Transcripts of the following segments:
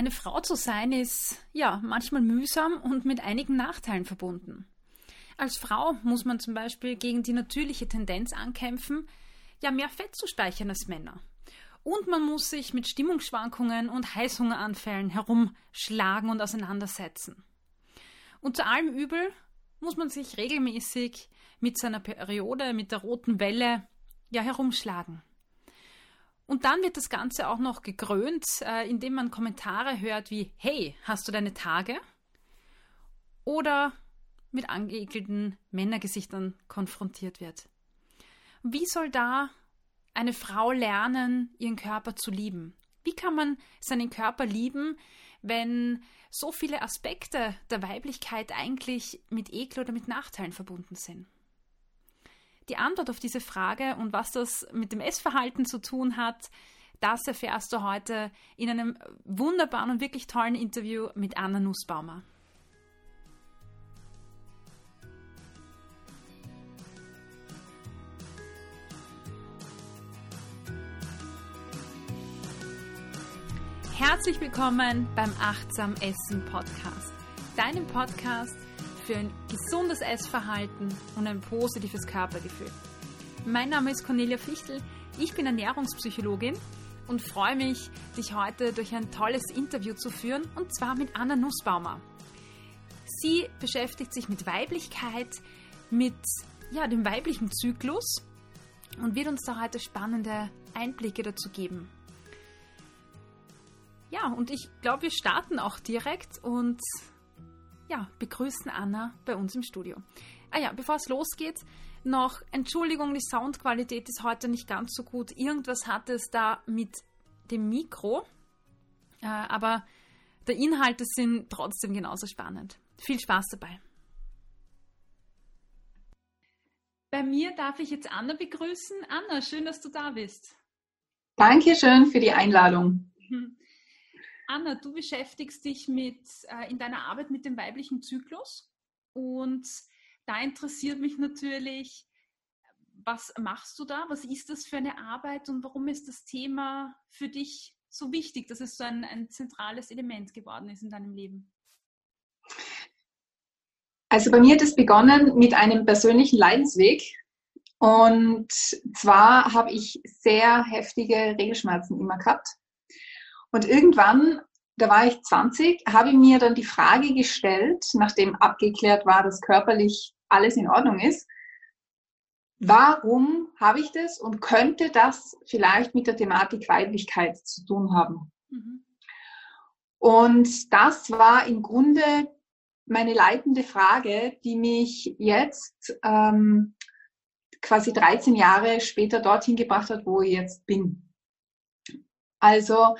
Eine Frau zu sein ist ja manchmal mühsam und mit einigen Nachteilen verbunden. Als Frau muss man zum Beispiel gegen die natürliche Tendenz ankämpfen, ja mehr Fett zu speichern als Männer. Und man muss sich mit Stimmungsschwankungen und Heißhungeranfällen herumschlagen und auseinandersetzen. Und zu allem Übel muss man sich regelmäßig mit seiner Periode, mit der roten Welle, ja herumschlagen. Und dann wird das Ganze auch noch gekrönt, äh, indem man Kommentare hört wie Hey, hast du deine Tage? Oder mit angeekelten Männergesichtern konfrontiert wird. Wie soll da eine Frau lernen, ihren Körper zu lieben? Wie kann man seinen Körper lieben, wenn so viele Aspekte der Weiblichkeit eigentlich mit Ekel oder mit Nachteilen verbunden sind? Die Antwort auf diese Frage und was das mit dem Essverhalten zu tun hat, das erfährst du heute in einem wunderbaren und wirklich tollen Interview mit Anna Nussbaumer. Herzlich willkommen beim Achtsam Essen Podcast, deinem Podcast für ein gesundes Essverhalten und ein positives Körpergefühl. Mein Name ist Cornelia Fichtel, ich bin Ernährungspsychologin und freue mich, dich heute durch ein tolles Interview zu führen und zwar mit Anna Nussbaumer. Sie beschäftigt sich mit Weiblichkeit, mit ja, dem weiblichen Zyklus und wird uns da heute spannende Einblicke dazu geben. Ja, und ich glaube, wir starten auch direkt und ja, begrüßen Anna bei uns im Studio. Ah ja, bevor es losgeht, noch Entschuldigung, die Soundqualität ist heute nicht ganz so gut. Irgendwas hat es da mit dem Mikro, äh, aber der Inhalte sind trotzdem genauso spannend. Viel Spaß dabei. Bei mir darf ich jetzt Anna begrüßen. Anna, schön, dass du da bist. Dankeschön für die Einladung. Anna, du beschäftigst dich mit, äh, in deiner Arbeit mit dem weiblichen Zyklus und da interessiert mich natürlich, was machst du da? Was ist das für eine Arbeit und warum ist das Thema für dich so wichtig, dass es so ein, ein zentrales Element geworden ist in deinem Leben? Also bei mir hat es begonnen mit einem persönlichen Leidensweg. Und zwar habe ich sehr heftige Regelschmerzen immer gehabt. Und irgendwann, da war ich 20, habe ich mir dann die Frage gestellt, nachdem abgeklärt war, dass körperlich alles in Ordnung ist, warum habe ich das und könnte das vielleicht mit der Thematik Weiblichkeit zu tun haben? Mhm. Und das war im Grunde meine leitende Frage, die mich jetzt ähm, quasi 13 Jahre später dorthin gebracht hat, wo ich jetzt bin. Also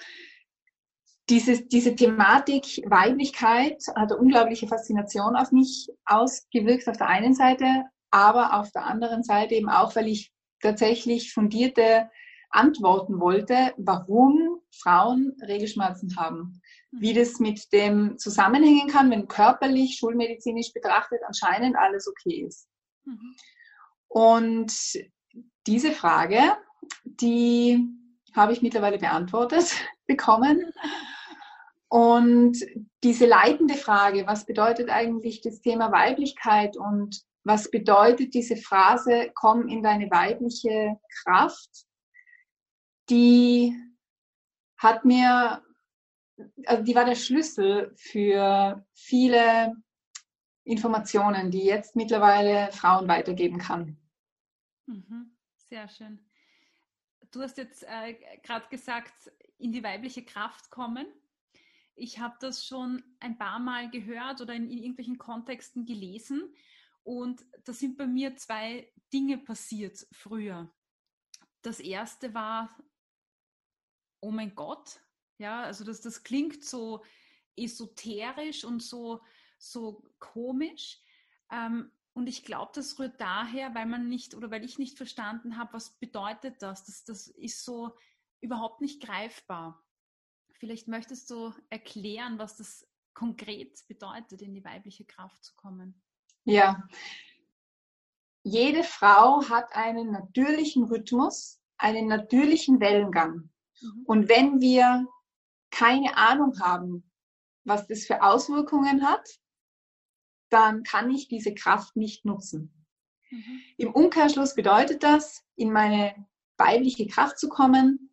diese, diese Thematik Weiblichkeit hat eine unglaubliche Faszination auf mich ausgewirkt auf der einen Seite, aber auf der anderen Seite eben auch, weil ich tatsächlich fundierte Antworten wollte, warum Frauen Regelschmerzen haben. Wie das mit dem zusammenhängen kann, wenn körperlich, schulmedizinisch betrachtet anscheinend alles okay ist. Mhm. Und diese Frage, die habe ich mittlerweile beantwortet bekommen. Und diese leitende Frage, was bedeutet eigentlich das Thema Weiblichkeit und was bedeutet diese Phrase, komm in deine weibliche Kraft, die hat mir, also die war der Schlüssel für viele Informationen, die jetzt mittlerweile Frauen weitergeben kann. Mhm. Sehr schön. Du hast jetzt äh, gerade gesagt, in die weibliche Kraft kommen ich habe das schon ein paar Mal gehört oder in, in irgendwelchen Kontexten gelesen. Und da sind bei mir zwei Dinge passiert früher. Das erste war, oh mein Gott, ja, also das, das klingt so esoterisch und so, so komisch. Ähm, und ich glaube, das rührt daher, weil man nicht oder weil ich nicht verstanden habe, was bedeutet das? Das, das ist so überhaupt nicht greifbar. Vielleicht möchtest du erklären, was das konkret bedeutet, in die weibliche Kraft zu kommen. Ja. Jede Frau hat einen natürlichen Rhythmus, einen natürlichen Wellengang. Mhm. Und wenn wir keine Ahnung haben, was das für Auswirkungen hat, dann kann ich diese Kraft nicht nutzen. Mhm. Im Umkehrschluss bedeutet das, in meine weibliche Kraft zu kommen,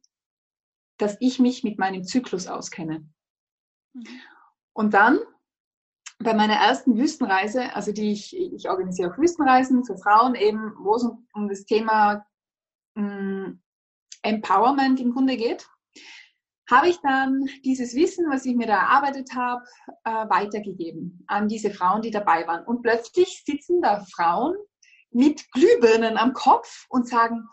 dass ich mich mit meinem Zyklus auskenne. Mhm. Und dann bei meiner ersten Wüstenreise, also die ich, ich organisiere auch Wüstenreisen für Frauen eben, wo es um, um das Thema mh, mm, Empowerment im Grunde geht, habe ich dann dieses Wissen, was ich mir da erarbeitet habe, äh, weitergegeben an diese Frauen, die dabei waren. Und plötzlich sitzen da Frauen mit Glühbirnen am Kopf und sagen,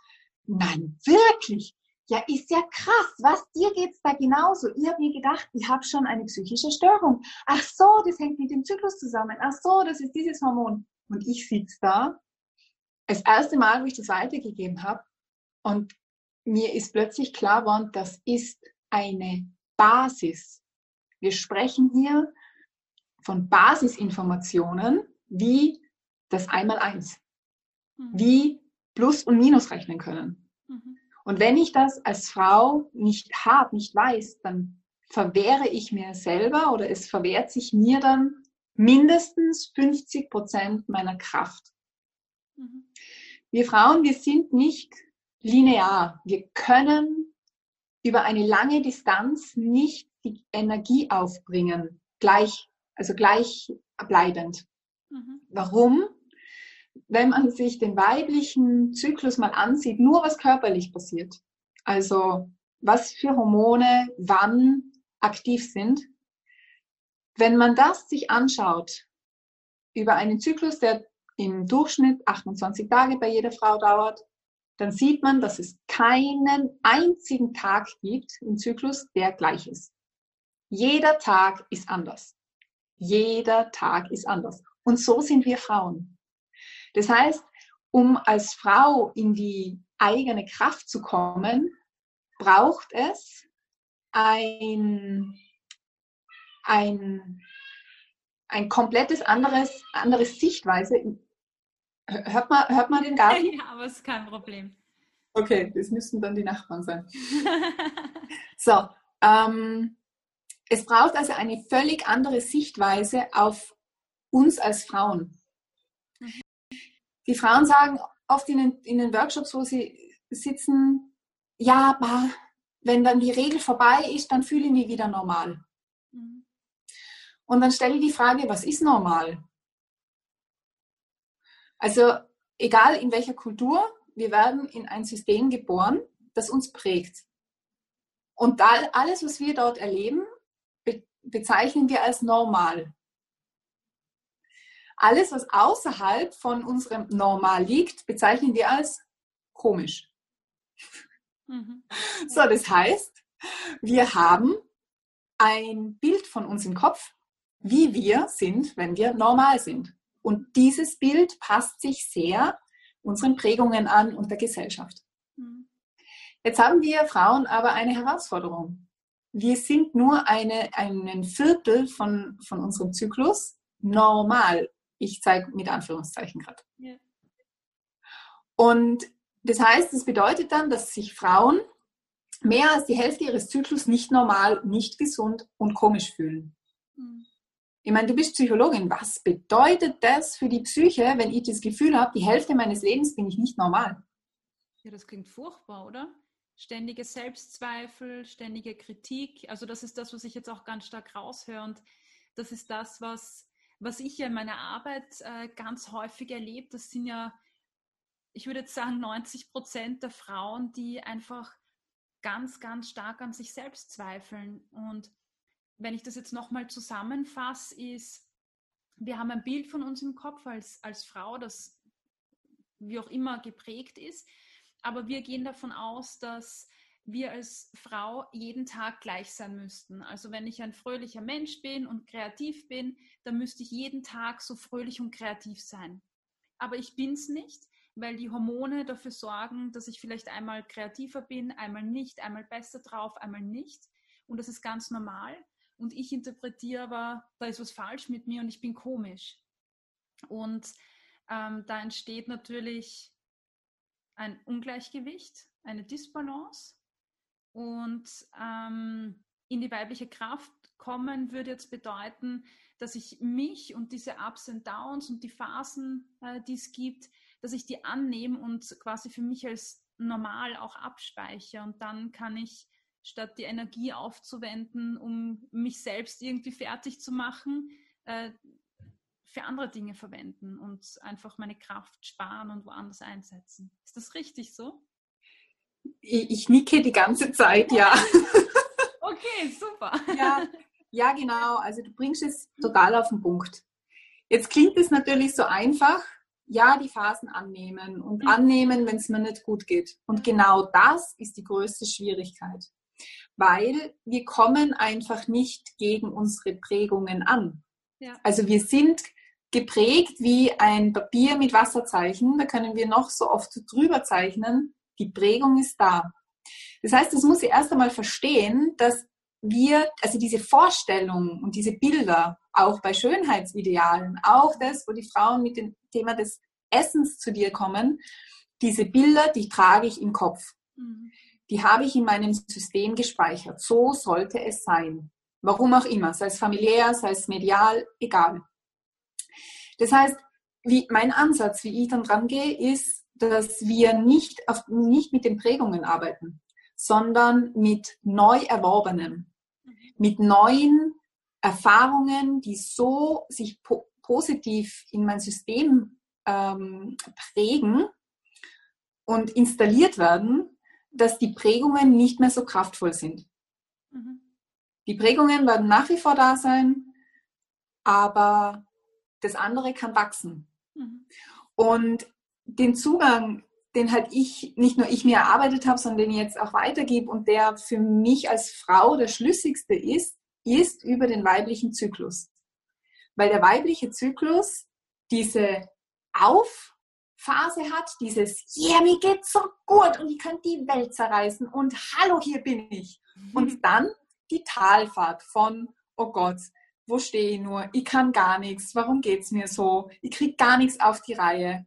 nein, wirklich, ja, ist ja krass, was, dir geht's da genauso. Ich habe mir gedacht, ich habe schon eine psychische Störung. Ach so, das hängt mit dem Zyklus zusammen. Ach so, das ist dieses Hormon. Und ich sitze da, das erste Mal, wo ich das weitergegeben habe, und mir ist plötzlich klar geworden, das ist eine Basis. Wir sprechen hier von Basisinformationen wie das Einmaleins, mhm. wie Plus und Minus rechnen können. Mhm. Und wenn ich das als Frau nicht habe, nicht weiß, dann verwehre ich mir selber oder es verwehrt sich mir dann mindestens 50 Prozent meiner Kraft. Mhm. Wir Frauen, wir sind nicht linear. Wir können über eine lange Distanz nicht die Energie aufbringen, gleich, also gleichbleibend. Mhm. Warum? Wenn man sich den weiblichen Zyklus mal ansieht, nur was körperlich passiert, also was für Hormone wann aktiv sind, wenn man das sich anschaut über einen Zyklus, der im Durchschnitt 28 Tage bei jeder Frau dauert, dann sieht man, dass es keinen einzigen Tag gibt im Zyklus, der gleich ist. Jeder Tag ist anders. Jeder Tag ist anders. Und so sind wir Frauen. Das heißt, um als Frau in die eigene Kraft zu kommen, braucht es ein, ein, ein komplettes anderes, anderes Sichtweise Hört man, hört man den Garten? Ja, aber es ist kein Problem. Okay, das müssten dann die Nachbarn sein. so, ähm, es braucht also eine völlig andere Sichtweise auf uns als Frauen. Die Frauen sagen oft in den, in den Workshops, wo sie sitzen, ja, aber wenn dann die Regel vorbei ist, dann fühle ich mich wieder normal. Mhm. Und dann stelle ich die Frage, was ist normal? Also egal in welcher Kultur, wir werden in ein System geboren, das uns prägt. Und da, alles, was wir dort erleben, be bezeichnen wir als normal. Alles, was außerhalb von unserem Normal liegt, bezeichnen wir als komisch. Mhm. So, das heißt, wir haben ein Bild von uns im Kopf, wie wir sind, wenn wir normal sind. Und dieses Bild passt sich sehr unseren Prägungen an und der Gesellschaft. Mhm. Jetzt haben wir Frauen aber eine Herausforderung. Wir sind nur eine, einen Viertel von, von unserem Zyklus normal. Ich zeige mit Anführungszeichen gerade. Ja. Und das heißt, es bedeutet dann, dass sich Frauen mehr als die Hälfte ihres Zyklus nicht normal, nicht gesund und komisch fühlen. Mhm. Ich meine, du bist Psychologin. Was bedeutet das für die Psyche, wenn ich das Gefühl habe, die Hälfte meines Lebens bin ich nicht normal? Ja, das klingt furchtbar, oder? Ständige Selbstzweifel, ständige Kritik. Also das ist das, was ich jetzt auch ganz stark raushöre. Und das ist das, was, was ich ja in meiner Arbeit äh, ganz häufig erlebe. Das sind ja, ich würde jetzt sagen, 90 Prozent der Frauen, die einfach ganz, ganz stark an sich selbst zweifeln. Und wenn ich das jetzt nochmal zusammenfasse, ist, wir haben ein Bild von uns im Kopf als, als Frau, das wie auch immer geprägt ist, aber wir gehen davon aus, dass wir als Frau jeden Tag gleich sein müssten. Also wenn ich ein fröhlicher Mensch bin und kreativ bin, dann müsste ich jeden Tag so fröhlich und kreativ sein. Aber ich bin es nicht, weil die Hormone dafür sorgen, dass ich vielleicht einmal kreativer bin, einmal nicht, einmal besser drauf, einmal nicht. Und das ist ganz normal und ich interpretiere aber, da ist was falsch mit mir und ich bin komisch. Und ähm, da entsteht natürlich ein Ungleichgewicht, eine Disbalance und ähm, in die weibliche Kraft kommen würde jetzt bedeuten, dass ich mich und diese Ups und Downs und die Phasen, äh, die es gibt, dass ich die annehme und quasi für mich als normal auch abspeichere. Und dann kann ich, statt die Energie aufzuwenden, um mich selbst irgendwie fertig zu machen, äh, für andere Dinge verwenden und einfach meine Kraft sparen und woanders einsetzen. Ist das richtig so? Ich, ich nicke die ganze Zeit, ja. okay, super. Ja, ja, genau. Also du bringst es total auf den Punkt. Jetzt klingt es natürlich so einfach. Ja, die Phasen annehmen und mhm. annehmen, wenn es mir nicht gut geht. Und genau das ist die größte Schwierigkeit, weil wir kommen einfach nicht gegen unsere Prägungen an. Ja. Also wir sind geprägt wie ein Papier mit Wasserzeichen. Da können wir noch so oft drüber zeichnen. Die Prägung ist da. Das heißt, das muss ich erst einmal verstehen, dass wir, also diese Vorstellung und diese Bilder, auch bei Schönheitsidealen, auch das, wo die Frauen mit dem Thema des Essens zu dir kommen, diese Bilder, die trage ich im Kopf. Mhm. Die habe ich in meinem System gespeichert. So sollte es sein. Warum auch immer, sei es familiär, sei es medial, egal. Das heißt, wie mein Ansatz, wie ich dann dran gehe, ist, dass wir nicht, auf, nicht mit den Prägungen arbeiten, sondern mit neu erworbenem mit neuen Erfahrungen, die so sich po positiv in mein System ähm, prägen und installiert werden, dass die Prägungen nicht mehr so kraftvoll sind. Mhm. Die Prägungen werden nach wie vor da sein, aber das andere kann wachsen. Mhm. Und den Zugang den halt ich, nicht nur ich mir erarbeitet habe, sondern den ich jetzt auch weitergebe und der für mich als Frau der schlüssigste ist, ist über den weiblichen Zyklus. Weil der weibliche Zyklus diese Aufphase hat, dieses, ja, yeah, mir geht's so gut und ich kann die Welt zerreißen und hallo, hier bin ich. Mhm. Und dann die Talfahrt von, oh Gott, wo stehe ich nur? Ich kann gar nichts. Warum geht's mir so? Ich krieg gar nichts auf die Reihe.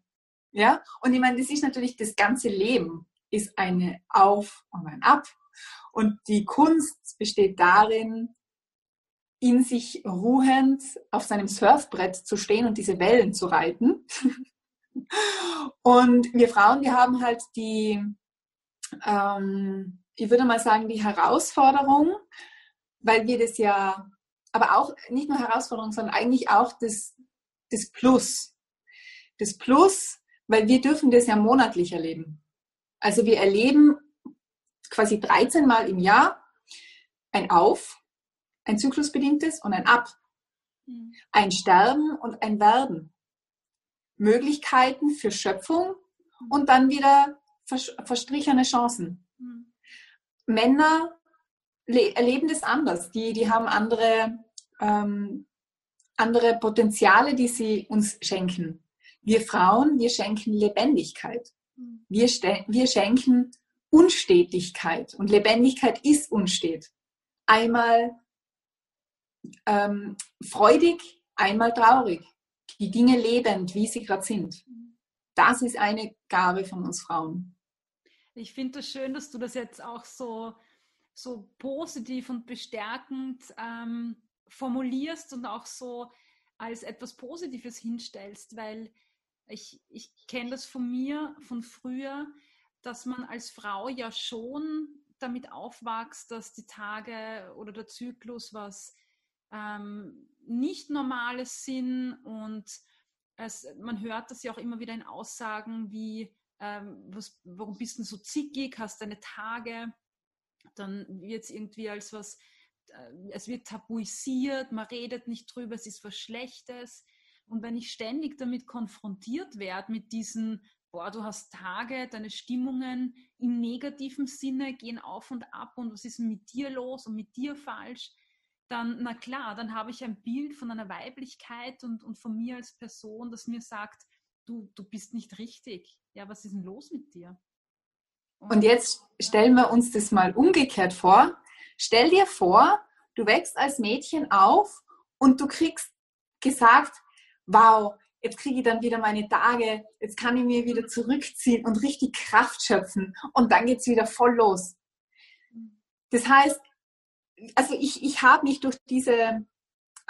Ja, und ich meine, das ist natürlich das ganze Leben ist eine Auf und ein Ab. Und die Kunst besteht darin, in sich ruhend auf seinem Surfbrett zu stehen und diese Wellen zu reiten. und wir Frauen, wir haben halt die, ähm, ich würde mal sagen, die Herausforderung, weil wir das ja, aber auch nicht nur Herausforderung, sondern eigentlich auch das, das Plus. Das Plus, weil wir dürfen das ja monatlich erleben. Also wir erleben quasi 13 Mal im Jahr ein Auf, ein zyklusbedingtes und ein Ab. Mhm. Ein Sterben und ein Werden. Möglichkeiten für Schöpfung mhm. und dann wieder verstrichene Chancen. Mhm. Männer erleben das anders. Die, die haben andere, ähm, andere Potenziale, die sie uns schenken. Wir Frauen, wir schenken Lebendigkeit. Hm. Wir, wir schenken Unstetigkeit. Und Lebendigkeit ist unstet. Einmal ähm, freudig, einmal traurig. Die Dinge lebend, wie sie gerade sind. Das ist eine Gabe von uns Frauen. Ich finde es das schön, dass du das jetzt auch so, so positiv und bestärkend ähm, formulierst und auch so als etwas Positives hinstellst, weil ich, ich kenne das von mir, von früher, dass man als Frau ja schon damit aufwächst, dass die Tage oder der Zyklus was ähm, nicht Normales sind und es, man hört das ja auch immer wieder in Aussagen wie, ähm, was, warum bist du so zickig, hast deine Tage, dann wird es irgendwie als was, äh, es wird tabuisiert, man redet nicht drüber, es ist was Schlechtes. Und wenn ich ständig damit konfrontiert werde, mit diesen, boah, du hast Tage, deine Stimmungen im negativen Sinne gehen auf und ab und was ist mit dir los und mit dir falsch, dann, na klar, dann habe ich ein Bild von einer Weiblichkeit und, und von mir als Person, das mir sagt, du, du bist nicht richtig. Ja, was ist denn los mit dir? Und, und jetzt stellen wir uns das mal umgekehrt vor. Stell dir vor, du wächst als Mädchen auf und du kriegst gesagt, wow, jetzt kriege ich dann wieder meine Tage, jetzt kann ich mir wieder zurückziehen und richtig Kraft schöpfen und dann geht es wieder voll los. Das heißt, also ich, ich habe mich durch diese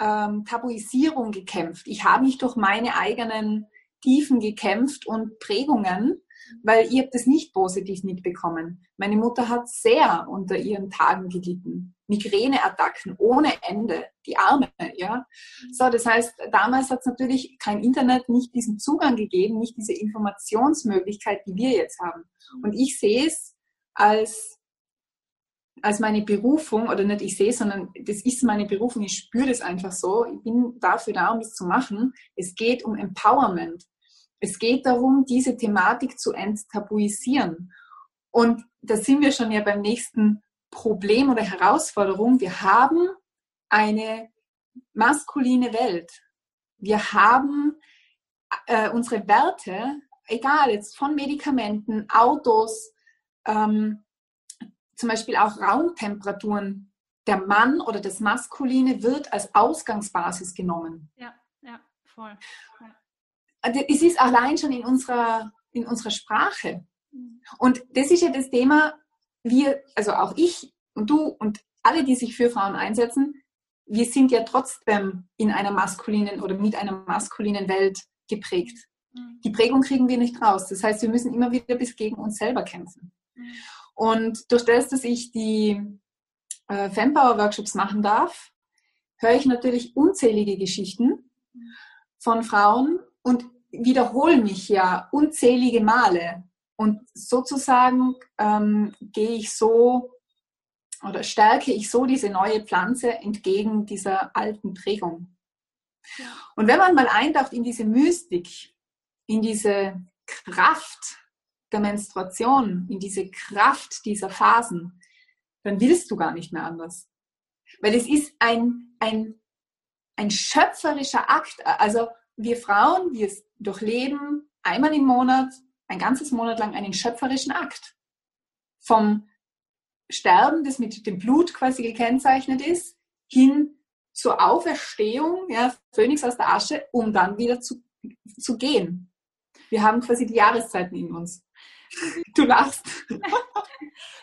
ähm, Tabuisierung gekämpft. Ich habe mich durch meine eigenen Tiefen gekämpft und Prägungen, weil ihr habt das nicht positiv mitbekommen. Meine Mutter hat sehr unter ihren Tagen gelitten. Migräneattacken ohne Ende, die Arme, ja. So, das heißt, damals hat es natürlich kein Internet, nicht diesen Zugang gegeben, nicht diese Informationsmöglichkeit, die wir jetzt haben. Und ich sehe es als als meine Berufung, oder nicht ich sehe, sondern das ist meine Berufung, ich spüre das einfach so, ich bin dafür da, um das zu machen. Es geht um Empowerment. Es geht darum, diese Thematik zu enttabuisieren. Und da sind wir schon ja beim nächsten Problem oder Herausforderung. Wir haben eine maskuline Welt. Wir haben äh, unsere Werte, egal jetzt von Medikamenten, Autos, ähm, zum Beispiel auch Raumtemperaturen. Der Mann oder das Maskuline wird als Ausgangsbasis genommen. Ja, ja, voll. Ja. Es ist allein schon in unserer, in unserer Sprache. Mhm. Und das ist ja das Thema, wir, also auch ich und du und alle, die sich für Frauen einsetzen, wir sind ja trotzdem in einer maskulinen oder mit einer maskulinen Welt geprägt. Mhm. Die Prägung kriegen wir nicht raus. Das heißt, wir müssen immer wieder bis gegen uns selber kämpfen. Mhm. Und durch das, dass ich die äh, Fempower-Workshops machen darf, höre ich natürlich unzählige Geschichten von Frauen und wiederhole mich ja unzählige Male. Und sozusagen ähm, gehe ich so oder stärke ich so diese neue Pflanze entgegen dieser alten Prägung. Und wenn man mal eintaucht in diese Mystik, in diese Kraft der Menstruation, in diese Kraft dieser Phasen, dann willst du gar nicht mehr anders. Weil es ist ein, ein, ein schöpferischer Akt. Also wir Frauen, wir durchleben einmal im Monat, ein ganzes Monat lang einen schöpferischen Akt. Vom Sterben, das mit dem Blut quasi gekennzeichnet ist, hin zur Auferstehung, ja, Phönix aus der Asche, um dann wieder zu, zu gehen. Wir haben quasi die Jahreszeiten in uns. Du lachst.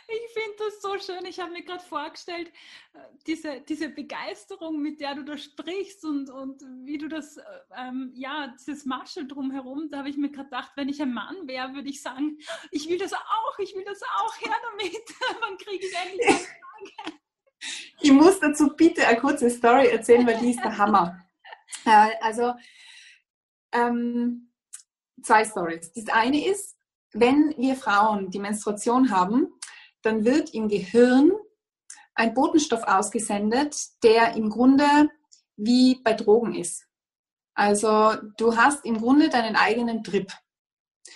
Ich finde das so schön. Ich habe mir gerade vorgestellt, äh, diese, diese Begeisterung, mit der du da sprichst und, und wie du das, äh, ähm, ja, dieses Marschall drumherum, da habe ich mir gerade gedacht, wenn ich ein Mann wäre, würde ich sagen, ich will das auch, ich will das auch, her damit. Wann kriege ich endlich eine Frage? Ich muss dazu bitte eine kurze Story erzählen, weil die ist der Hammer. Äh, also, ähm, zwei Stories. Das eine ist, wenn wir Frauen die Menstruation haben, dann wird im Gehirn ein Botenstoff ausgesendet, der im Grunde wie bei Drogen ist. Also du hast im Grunde deinen eigenen Trip,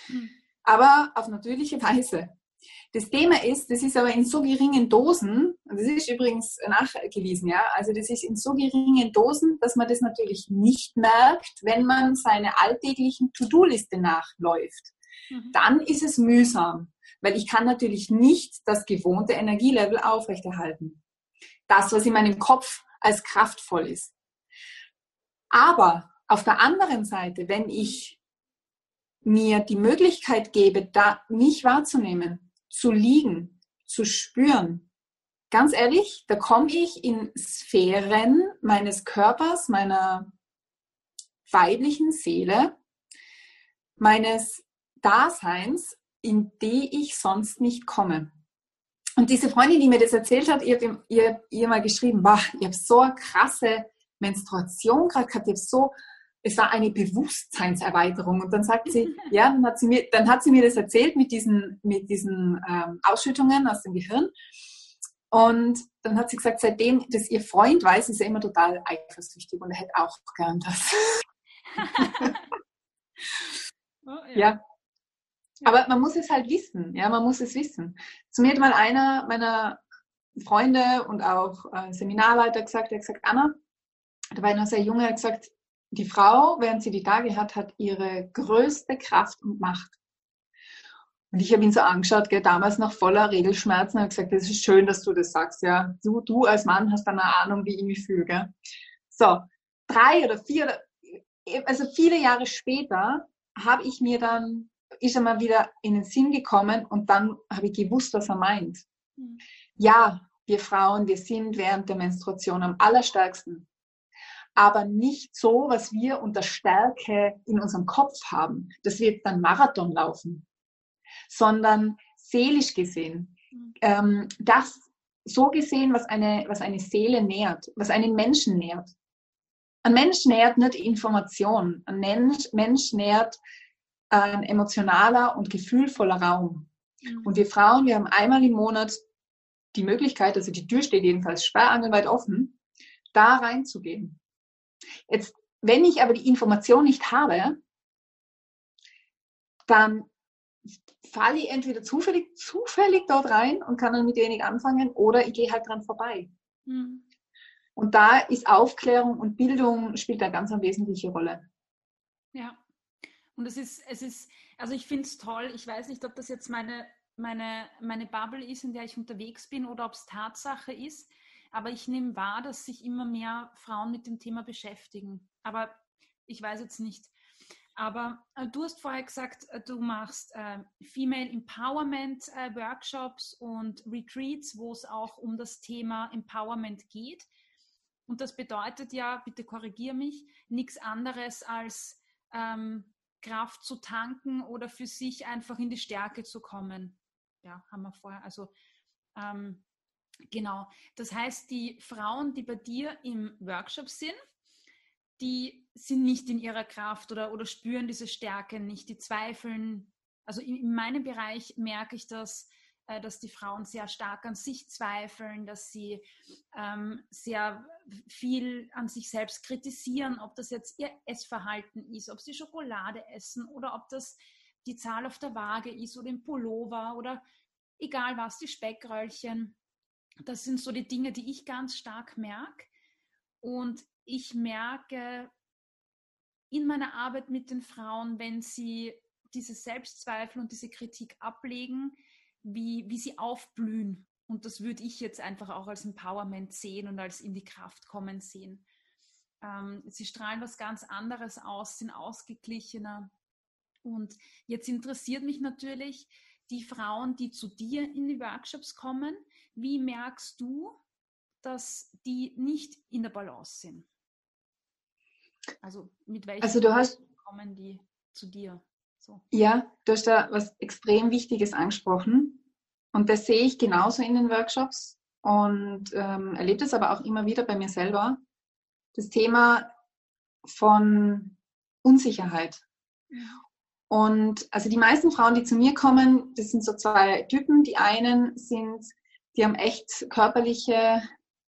hm. aber auf natürliche Weise. Das Thema ist, das ist aber in so geringen Dosen, und das ist übrigens nachgewiesen, ja, also das ist in so geringen Dosen, dass man das natürlich nicht merkt, wenn man seine alltäglichen To-Do-Liste nachläuft. Mhm. dann ist es mühsam, weil ich kann natürlich nicht das gewohnte Energielevel aufrechterhalten. Das, was in meinem Kopf als kraftvoll ist. Aber auf der anderen Seite, wenn ich mir die Möglichkeit gebe, da mich wahrzunehmen, zu liegen, zu spüren, ganz ehrlich, da komme ich in Sphären meines Körpers, meiner weiblichen Seele, meines Daseins, in die ich sonst nicht komme. Und diese Freundin, die mir das erzählt hat, ihr, ihr, ihr mal geschrieben, boah, ich habe so eine krasse Menstruation gerade gehabt, ich habe so, es war eine Bewusstseinserweiterung. Und dann sagt sie, ja, dann hat sie mir, dann hat sie mir das erzählt mit diesen, mit diesen ähm, Ausschüttungen aus dem Gehirn. Und dann hat sie gesagt, seitdem das ihr Freund weiß, ist er immer total eifersüchtig und er hätte auch gern das. oh, ja. ja. Aber man muss es halt wissen, ja, man muss es wissen. Zu mir hat mal einer meiner Freunde und auch äh, Seminarleiter gesagt, er hat gesagt, Anna, da war noch sehr jung, er hat gesagt, die Frau, während sie die Tage hat, hat ihre größte Kraft und Macht. Und ich habe ihn so angeschaut, gell, damals noch voller Regelschmerzen, und gesagt, das ist schön, dass du das sagst, ja. Du, du als Mann hast eine Ahnung, wie ich mich fühle, gell. So, drei oder vier, also viele Jahre später habe ich mir dann ist er wieder in den Sinn gekommen und dann habe ich gewusst, was er meint. Mhm. Ja, wir Frauen, wir sind während der Menstruation am allerstärksten. Aber nicht so, was wir unter Stärke in unserem Kopf haben, dass wir dann Marathon laufen, sondern seelisch gesehen, mhm. ähm, das so gesehen, was eine, was eine Seele nährt, was einen Menschen nährt. Ein Mensch nährt nicht Information, ein Mensch, Mensch nährt ein emotionaler und gefühlvoller Raum. Mhm. Und wir Frauen, wir haben einmal im Monat die Möglichkeit, also die Tür steht jedenfalls sperrangelweit offen, da reinzugehen. Jetzt, wenn ich aber die Information nicht habe, dann falle ich entweder zufällig, zufällig dort rein und kann dann mit wenig anfangen oder ich gehe halt dran vorbei. Mhm. Und da ist Aufklärung und Bildung spielt eine ganz eine wesentliche Rolle. Ja. Und es ist, es ist, also ich finde es toll. Ich weiß nicht, ob das jetzt meine, meine, meine Bubble ist, in der ich unterwegs bin oder ob es Tatsache ist. Aber ich nehme wahr, dass sich immer mehr Frauen mit dem Thema beschäftigen. Aber ich weiß jetzt nicht. Aber äh, du hast vorher gesagt, äh, du machst äh, Female Empowerment äh, Workshops und Retreats, wo es auch um das Thema Empowerment geht. Und das bedeutet ja, bitte korrigier mich, nichts anderes als ähm, Kraft zu tanken oder für sich einfach in die Stärke zu kommen. Ja, haben wir vorher. Also ähm, genau. Das heißt, die Frauen, die bei dir im Workshop sind, die sind nicht in ihrer Kraft oder, oder spüren diese Stärke nicht, die zweifeln. Also in, in meinem Bereich merke ich das, äh, dass die Frauen sehr stark an sich zweifeln, dass sie ähm, sehr viel an sich selbst kritisieren, ob das jetzt ihr Essverhalten ist, ob sie Schokolade essen oder ob das die Zahl auf der Waage ist oder im Pullover oder egal was, die Speckröllchen. Das sind so die Dinge, die ich ganz stark merke. Und ich merke in meiner Arbeit mit den Frauen, wenn sie diese Selbstzweifel und diese Kritik ablegen, wie, wie sie aufblühen. Und das würde ich jetzt einfach auch als Empowerment sehen und als in die Kraft kommen sehen. Ähm, sie strahlen was ganz anderes aus, sind ausgeglichener. Und jetzt interessiert mich natürlich die Frauen, die zu dir in die Workshops kommen. Wie merkst du, dass die nicht in der Balance sind? Also mit welchen also du hast, kommen die zu dir? So. Ja, du hast da was extrem Wichtiges angesprochen. Und das sehe ich genauso in den Workshops und ähm, erlebe das aber auch immer wieder bei mir selber. Das Thema von Unsicherheit. Und also die meisten Frauen, die zu mir kommen, das sind so zwei Typen. Die einen sind, die haben echt körperliche,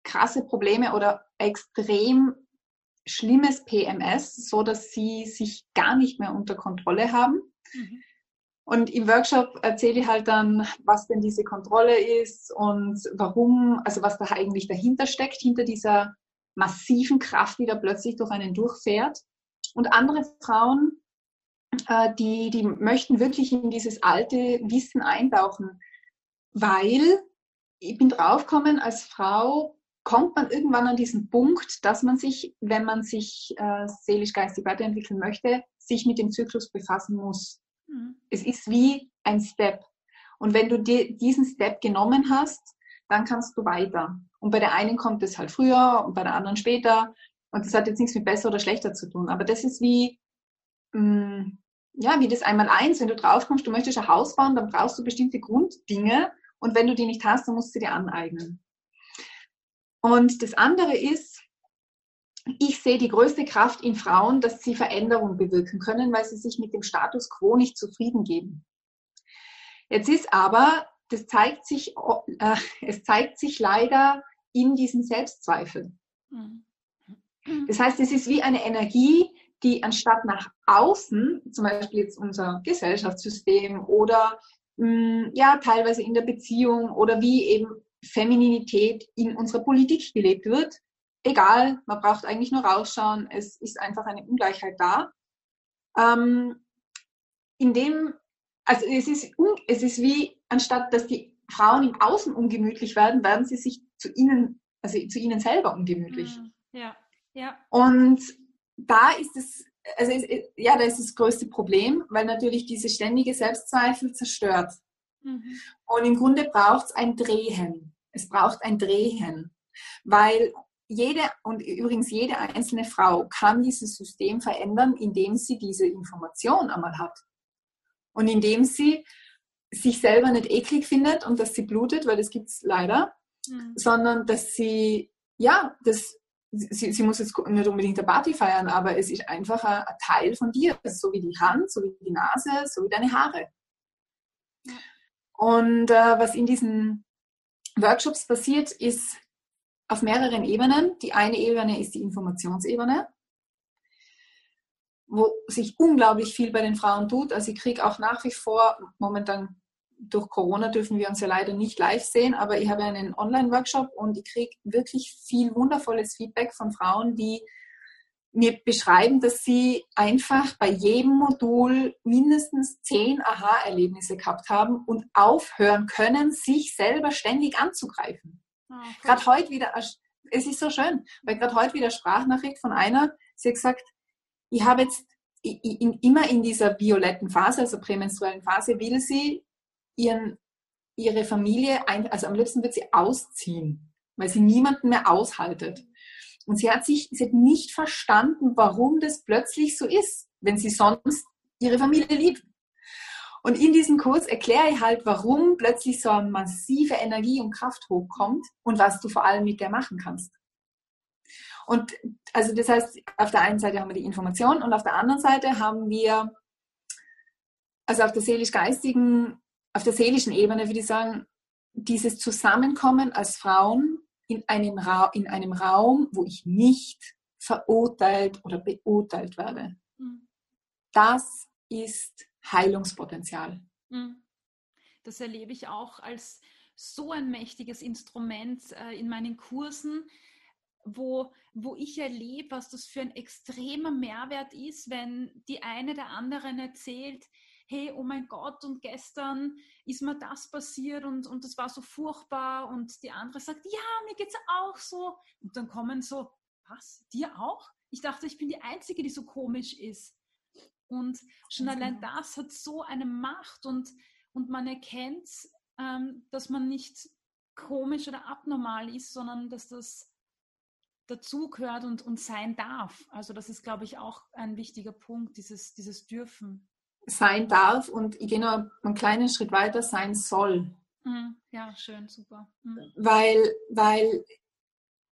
krasse Probleme oder extrem schlimmes PMS, so dass sie sich gar nicht mehr unter Kontrolle haben. Mhm. Und im Workshop erzähle ich halt dann, was denn diese Kontrolle ist und warum, also was da eigentlich dahinter steckt, hinter dieser massiven Kraft, die da plötzlich durch einen durchfährt. Und andere Frauen, äh, die, die möchten wirklich in dieses alte Wissen eintauchen, weil ich bin draufgekommen, als Frau kommt man irgendwann an diesen Punkt, dass man sich, wenn man sich äh, seelisch-geistig weiterentwickeln möchte, sich mit dem Zyklus befassen muss. Mhm. Es ist wie ein Step. Und wenn du dir diesen Step genommen hast, dann kannst du weiter. Und bei der einen kommt es halt früher und bei der anderen später. Und das hat jetzt nichts mit besser oder schlechter zu tun. Aber das ist wie, mh, mm, ja, wie das einmal eins. Wenn du draufkommst, du möchtest ein Haus bauen, dann brauchst du bestimmte Grunddinge. Und wenn du die nicht hast, dann musst du dir aneignen. Und das andere ist, ich sehe die größte Kraft in Frauen, dass sie Veränderungen bewirken können, weil sie sich mit dem Status quo nicht zufrieden geben. Jetzt ist aber, das zeigt sich, äh, es zeigt sich leider in diesen Selbstzweifeln. Mhm. Das heißt, es ist wie eine Energie, die anstatt nach außen, zum Beispiel jetzt unser Gesellschaftssystem oder mh, mm, ja teilweise in der Beziehung oder wie eben Femininität in unserer Politik gelebt wird. Egal, man braucht eigentlich nur rausschauen, es ist einfach eine Ungleichheit da. Ähm, in dem, also es ist, es ist wie, anstatt dass die Frauen im Außen ungemütlich werden, werden sie sich zu ihnen, also zu ihnen selber ungemütlich. Mhm. Ja, ja. Und da ist es, also es, ja, da ist das größte Problem, weil natürlich diese ständige Selbstzweifel zerstört. Mhm. Und im Grunde braucht es ein Drehen. Es braucht ein Drehen, weil jede und übrigens jede einzelne Frau kann dieses System verändern, indem sie diese Information einmal hat und indem sie sich selber nicht eklig findet und dass sie blutet, weil das gibt es leider, mhm. sondern dass sie, ja, das, sie, sie, muss jetzt nicht unbedingt eine Party feiern, aber es ist einfach ein, ein Teil von dir, so wie die Hand, so wie die Nase, so wie deine Haare. Und äh, was in diesen Workshops passiert, ist auf mehreren Ebenen. Die eine Ebene ist die Informationsebene, wo sich unglaublich viel bei den Frauen tut. Also ich kriege auch nach wie vor, momentan durch Corona dürfen wir uns ja leider nicht live sehen, aber ich habe einen Online-Workshop und ich kriege wirklich viel wundervolles Feedback von Frauen, die mir beschreiben, dass sie einfach bei jedem Modul mindestens zehn Aha-Erlebnisse gehabt haben und aufhören können, sich selber ständig anzugreifen. Oh, gerade heute wieder, es ist so schön, weil gerade heute wieder Sprachnachricht von einer, sie hat gesagt, ich habe jetzt in, immer in dieser violetten Phase, also prämenstruellen Phase, will sie ihren, ihre Familie, also am liebsten wird sie ausziehen, weil sie niemanden mehr aushaltet. Und sie hat sich, sie hat nicht verstanden, warum das plötzlich so ist, wenn sie sonst ihre Familie liebt. Und in diesem Kurs erkläre ich halt, warum plötzlich so eine massive Energie und Kraft hochkommt und was du vor allem mit der machen kannst. Und also das heißt, auf der einen Seite haben wir die Information und auf der anderen Seite haben wir, also auf der seelisch-geistigen, auf der seelischen Ebene würde ich sagen, dieses Zusammenkommen als Frauen in einem, Ra in einem Raum, wo ich nicht verurteilt oder beurteilt werde. Mhm. Das ist Heilungspotenzial. Mhm. Das erlebe ich auch als so ein mächtiges Instrument äh, in meinen Kursen, wo, wo ich erlebe, was das für ein extremer Mehrwert ist, wenn die eine der anderen erzählt, hey, oh mein Gott, und gestern ist mir das passiert und, und das war so furchtbar und die andere sagt, ja, mir geht es auch so. Und dann kommen so, was, dir auch? Ich dachte, ich bin die Einzige, die so komisch ist. Und schon allein genau. das hat so eine Macht und, und man erkennt, ähm, dass man nicht komisch oder abnormal ist, sondern dass das dazugehört und, und sein darf. Also das ist, glaube ich, auch ein wichtiger Punkt, dieses, dieses Dürfen. Sein darf und ich gehe noch einen kleinen Schritt weiter, sein soll. Mhm. Ja, schön, super. Mhm. Weil, weil,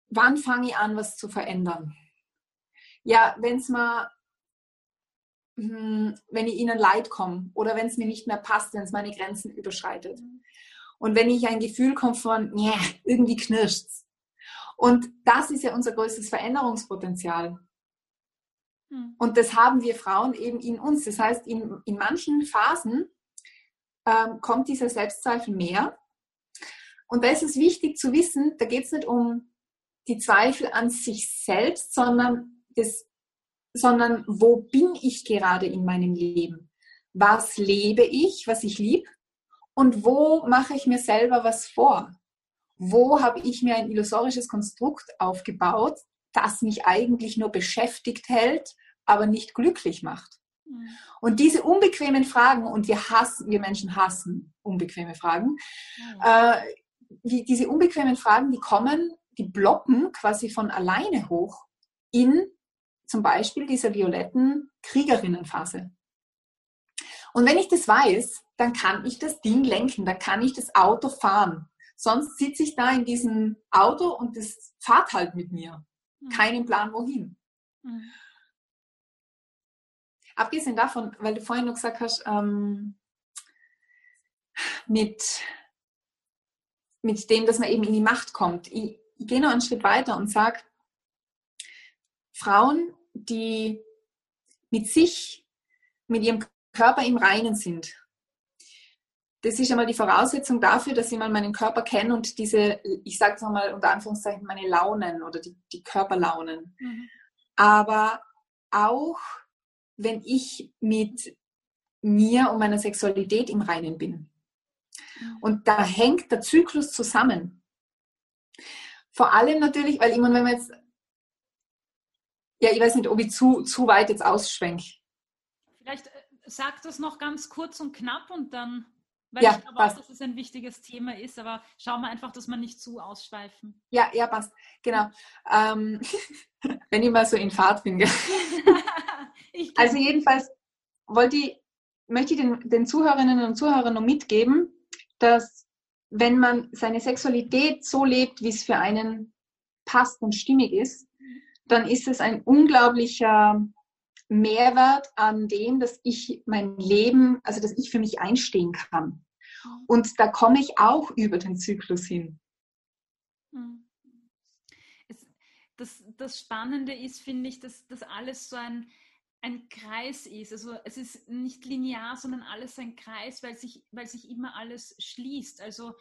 wann fange ich an, was zu verändern? Ja, wenn es mal hm, wenn ich ihnen leid komme oder wenn es mir nicht mehr passt, wenn es meine Grenzen überschreitet. Und wenn ich ein Gefühl komme von, yeah, irgendwie knirscht's. Und das ist ja unser größtes Veränderungspotenzial. Hm. Und das haben wir Frauen eben in uns. Das heißt, in, in manchen Phasen ähm, kommt dieser Selbstzweifel mehr. Und da ist es wichtig zu wissen, da geht es nicht um die Zweifel an sich selbst, sondern das sondern wo bin ich gerade in meinem Leben? Was lebe ich, was ich liebe? Und wo mache ich mir selber was vor? Wo habe ich mir ein illusorisches Konstrukt aufgebaut, das mich eigentlich nur beschäftigt hält, aber nicht glücklich macht? Mhm. Und diese unbequemen Fragen, und wir hassen, wir Menschen hassen unbequeme Fragen, mhm. äh, die, diese unbequemen Fragen, die kommen, die blocken quasi von alleine hoch in zum Beispiel dieser violetten Kriegerinnenphase. Und wenn ich das weiß, dann kann ich das Ding lenken, dann kann ich das Auto fahren. Sonst sitze ich da in diesem Auto und das fahrt halt mit mir. Mhm. Keinen Plan wohin. Mhm. Abgesehen davon, weil du vorhin noch gesagt hast, ähm, mit, mit dem, dass man eben in die Macht kommt. Ich, ich gehe noch einen Schritt weiter und sage, Frauen die mit sich, mit ihrem Körper im Reinen sind. Das ist einmal die Voraussetzung dafür, dass ich mal meinen Körper kenne und diese, ich sage es nochmal unter Anführungszeichen, meine Launen oder die, die Körperlaunen. Mhm. Aber auch, wenn ich mit mir und meiner Sexualität im Reinen bin. Mhm. Und da hängt der Zyklus zusammen. Vor allem natürlich, weil immer, wenn man jetzt ja, ich weiß nicht, ob ich zu, zu weit jetzt ausschwenke. Vielleicht äh, sag das noch ganz kurz und knapp und dann. Weil ja, ich glaube passt. auch, dass es ein wichtiges Thema ist, aber schauen wir einfach, dass wir nicht zu ausschweifen. Ja, ja, passt. Genau. Ähm, wenn ich mal so in Fahrt bin. also jedenfalls wollte ich, möchte ich den, den Zuhörerinnen und Zuhörern noch mitgeben, dass wenn man seine Sexualität so lebt, wie es für einen passt und stimmig ist, dann ist es ein unglaublicher Mehrwert an dem, dass ich mein Leben, also dass ich für mich einstehen kann. Und da komme ich auch über den Zyklus hin. Hm. das, das Spannende ist, finde ich, dass das alles so ein, ein Kreis ist. Also es ist nicht linear, sondern alles ein Kreis, weil sich, weil sich immer alles schließt. Also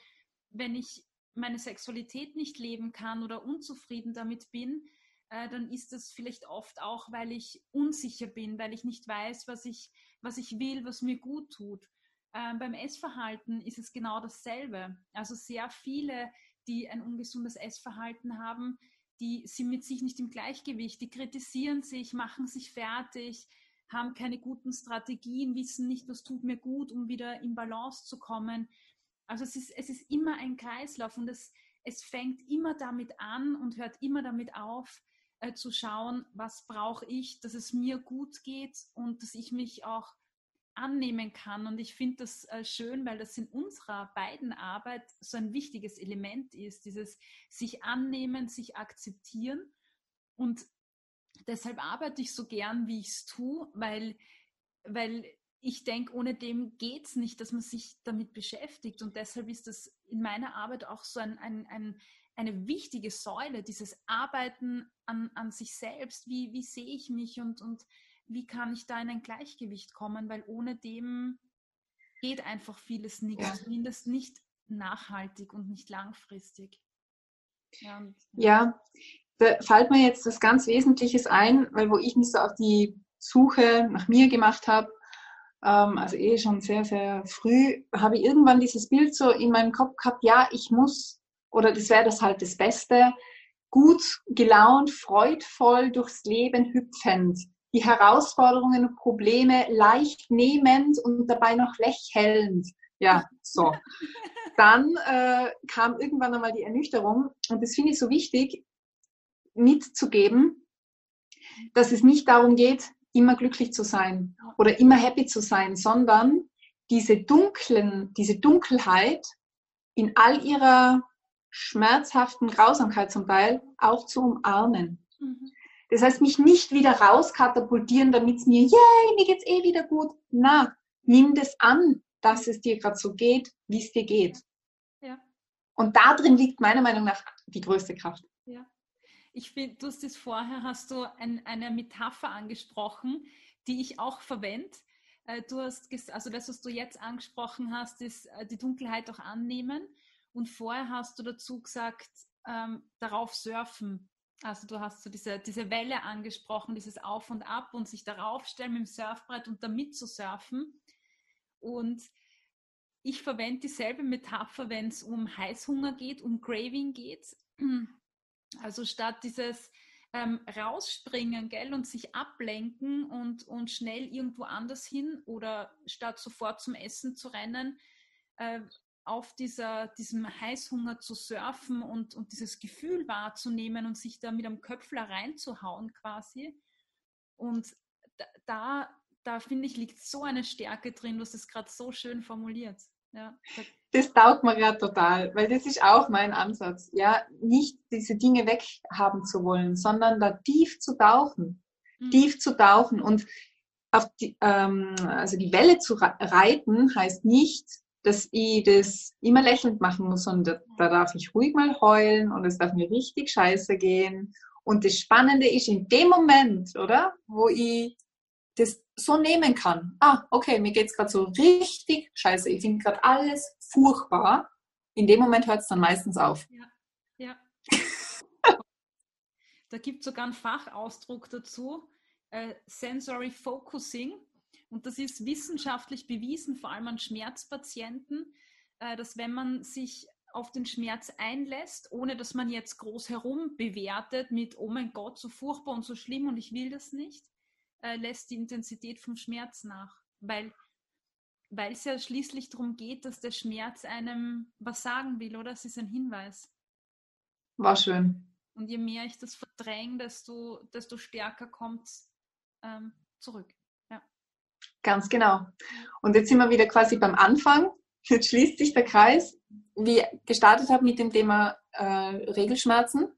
wenn ich meine Sexualität nicht leben kann oder unzufrieden damit bin, äh, dann ist das vielleicht oft auch, weil ich unsicher bin, weil ich nicht weiß, was ich, was ich will, was mir gut tut. Ähm, beim Essverhalten ist es genau dasselbe. Also sehr viele, die ein ungesundes Essverhalten haben, die sind mit sich nicht im Gleichgewicht, die kritisieren sich, machen sich fertig, haben keine guten Strategien, wissen nicht, was tut mir gut, um wieder in Balance zu kommen. Also es ist, es ist immer ein Kreislauf und es, es fängt immer damit an und hört immer damit auf, äh, zu schauen, was brauche ich, dass es mir gut geht und dass ich mich auch annehmen kann. Und ich finde das äh, schön, weil das in unserer beiden Arbeit so ein wichtiges Element ist, dieses sich annehmen, sich akzeptieren. Und deshalb arbeite ich so gern, wie ich es tue, weil, weil ich denke, ohne dem geht es nicht, dass man sich damit beschäftigt. Und deshalb ist das in meiner Arbeit auch so ein, ein, ein, eine wichtige Säule, dieses Arbeiten an, an sich selbst. Wie, wie sehe ich mich und, und wie kann ich da in ein Gleichgewicht kommen? Weil ohne dem geht einfach vieles nicht, ja. zumindest nicht nachhaltig und nicht langfristig. Ja, ja. da fällt mir jetzt was ganz Wesentliches ein, weil wo ich mich so auf die Suche nach mir gemacht habe, ähm, also eh schon sehr, sehr früh, habe ich irgendwann dieses Bild so in meinem Kopf gehabt, ja, ich muss, oder das wäre das halt das Beste, gut gelaunt, freudvoll durchs Leben hüpfend, die Herausforderungen und Probleme leicht nehmend und dabei noch lächelnd. Ja, so. Dann äh, kam irgendwann einmal die Ernüchterung und das finde ich so wichtig mitzugeben, dass es nicht darum geht, immer glücklich zu sein oder immer happy zu sein, sondern diese dunklen, diese Dunkelheit in all ihrer schmerzhaften Grausamkeit zum Teil auch zu umarmen. Mhm. Das heißt, mich nicht wieder rauskatapultieren, damit es mir, yay, mir geht's eh wieder gut. Na, nimm das an, dass es dir gerade so geht, wie es dir geht. Ja. Und da drin liegt meiner Meinung nach die größte Kraft. Ja. Ich finde, du hast das vorher, hast du ein, eine Metapher angesprochen, die ich auch verwende. Äh, du hast, also das, was du jetzt angesprochen hast, ist äh, die Dunkelheit auch annehmen. Und vorher hast du dazu gesagt, ähm, darauf surfen. Also du hast so diese, diese Welle angesprochen, dieses Auf und Ab und sich darauf stellen mit dem Surfbrett und damit zu surfen. Und ich verwende dieselbe Metapher, wenn es um Heißhunger geht, um Craving geht. Also statt dieses ähm, rausspringen, gell, und sich ablenken und, und schnell irgendwo anders hin oder statt sofort zum Essen zu rennen, äh, auf dieser, diesem Heißhunger zu surfen und, und dieses Gefühl wahrzunehmen und sich da mit einem Köpfler reinzuhauen quasi. Und da, da, finde ich, liegt so eine Stärke drin, du hast es gerade so schön formuliert. Ja, das taugt mir gerade total, weil das ist auch mein Ansatz. Ja, nicht diese Dinge weghaben zu wollen, sondern da tief zu tauchen. Mhm. Tief zu tauchen und auf die, ähm, also die Welle zu reiten heißt nicht, dass ich das immer lächelnd machen muss, sondern da, da darf ich ruhig mal heulen und es darf mir richtig scheiße gehen. Und das Spannende ist in dem Moment, oder, wo ich das so nehmen kann. Ah, okay, mir geht es gerade so richtig scheiße. Ich finde gerade alles furchtbar. In dem Moment hört es dann meistens auf. Ja, ja. da gibt es sogar einen Fachausdruck dazu, äh, Sensory Focusing. Und das ist wissenschaftlich bewiesen, vor allem an Schmerzpatienten, äh, dass wenn man sich auf den Schmerz einlässt, ohne dass man jetzt groß herum bewertet mit, oh mein Gott, so furchtbar und so schlimm und ich will das nicht, äh, lässt die Intensität vom Schmerz nach. Weil weil es ja schließlich darum geht, dass der Schmerz einem was sagen will, oder? Es ist ein Hinweis. War schön. Und je mehr ich das verdränge, desto, desto stärker kommt es ähm, zurück. Ganz genau. Und jetzt sind wir wieder quasi beim Anfang. Jetzt schließt sich der Kreis. Wie ich gestartet habe mit dem Thema äh, Regelschmerzen.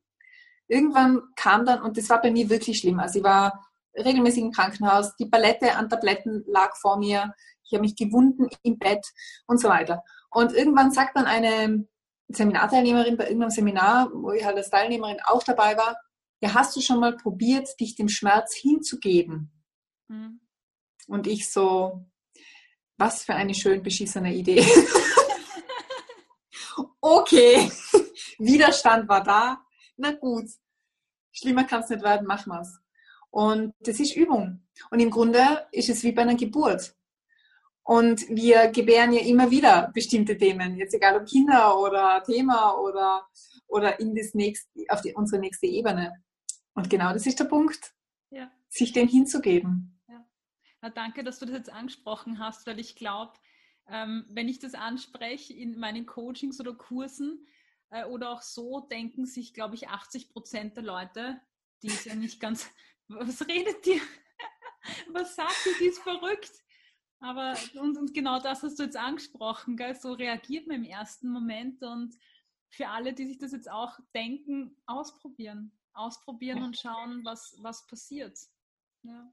Irgendwann kam dann, und das war bei mir wirklich schlimm. Also ich war regelmäßig im Krankenhaus, die Palette an Tabletten lag vor mir, ich habe mich gewunden im Bett und so weiter. Und irgendwann sagt dann eine Seminarteilnehmerin bei irgendeinem Seminar, wo ich halt als Teilnehmerin auch dabei war, ja, hast du schon mal probiert, dich dem Schmerz hinzugeben? Mhm. Und ich so, was für eine schön beschissene Idee. okay, Widerstand war da. Na gut, schlimmer kann es nicht werden, machen wir es. Und das ist Übung. Und im Grunde ist es wie bei einer Geburt. Und wir gebären ja immer wieder bestimmte Themen, jetzt egal ob Kinder oder Thema oder, oder in das nächste, auf die, unsere nächste Ebene. Und genau das ist der Punkt, ja. sich dem hinzugeben. Na, danke, dass du das jetzt angesprochen hast, weil ich glaube, ähm, wenn ich das anspreche in meinen Coachings oder Kursen äh, oder auch so, denken sich, glaube ich, 80 Prozent der Leute, die ist ja nicht ganz, was redet die? was sagt die, die ist verrückt? Aber und, und genau das hast du jetzt angesprochen, gell? so reagiert man im ersten Moment und für alle, die sich das jetzt auch denken, ausprobieren. Ausprobieren und schauen, was, was passiert. Ja,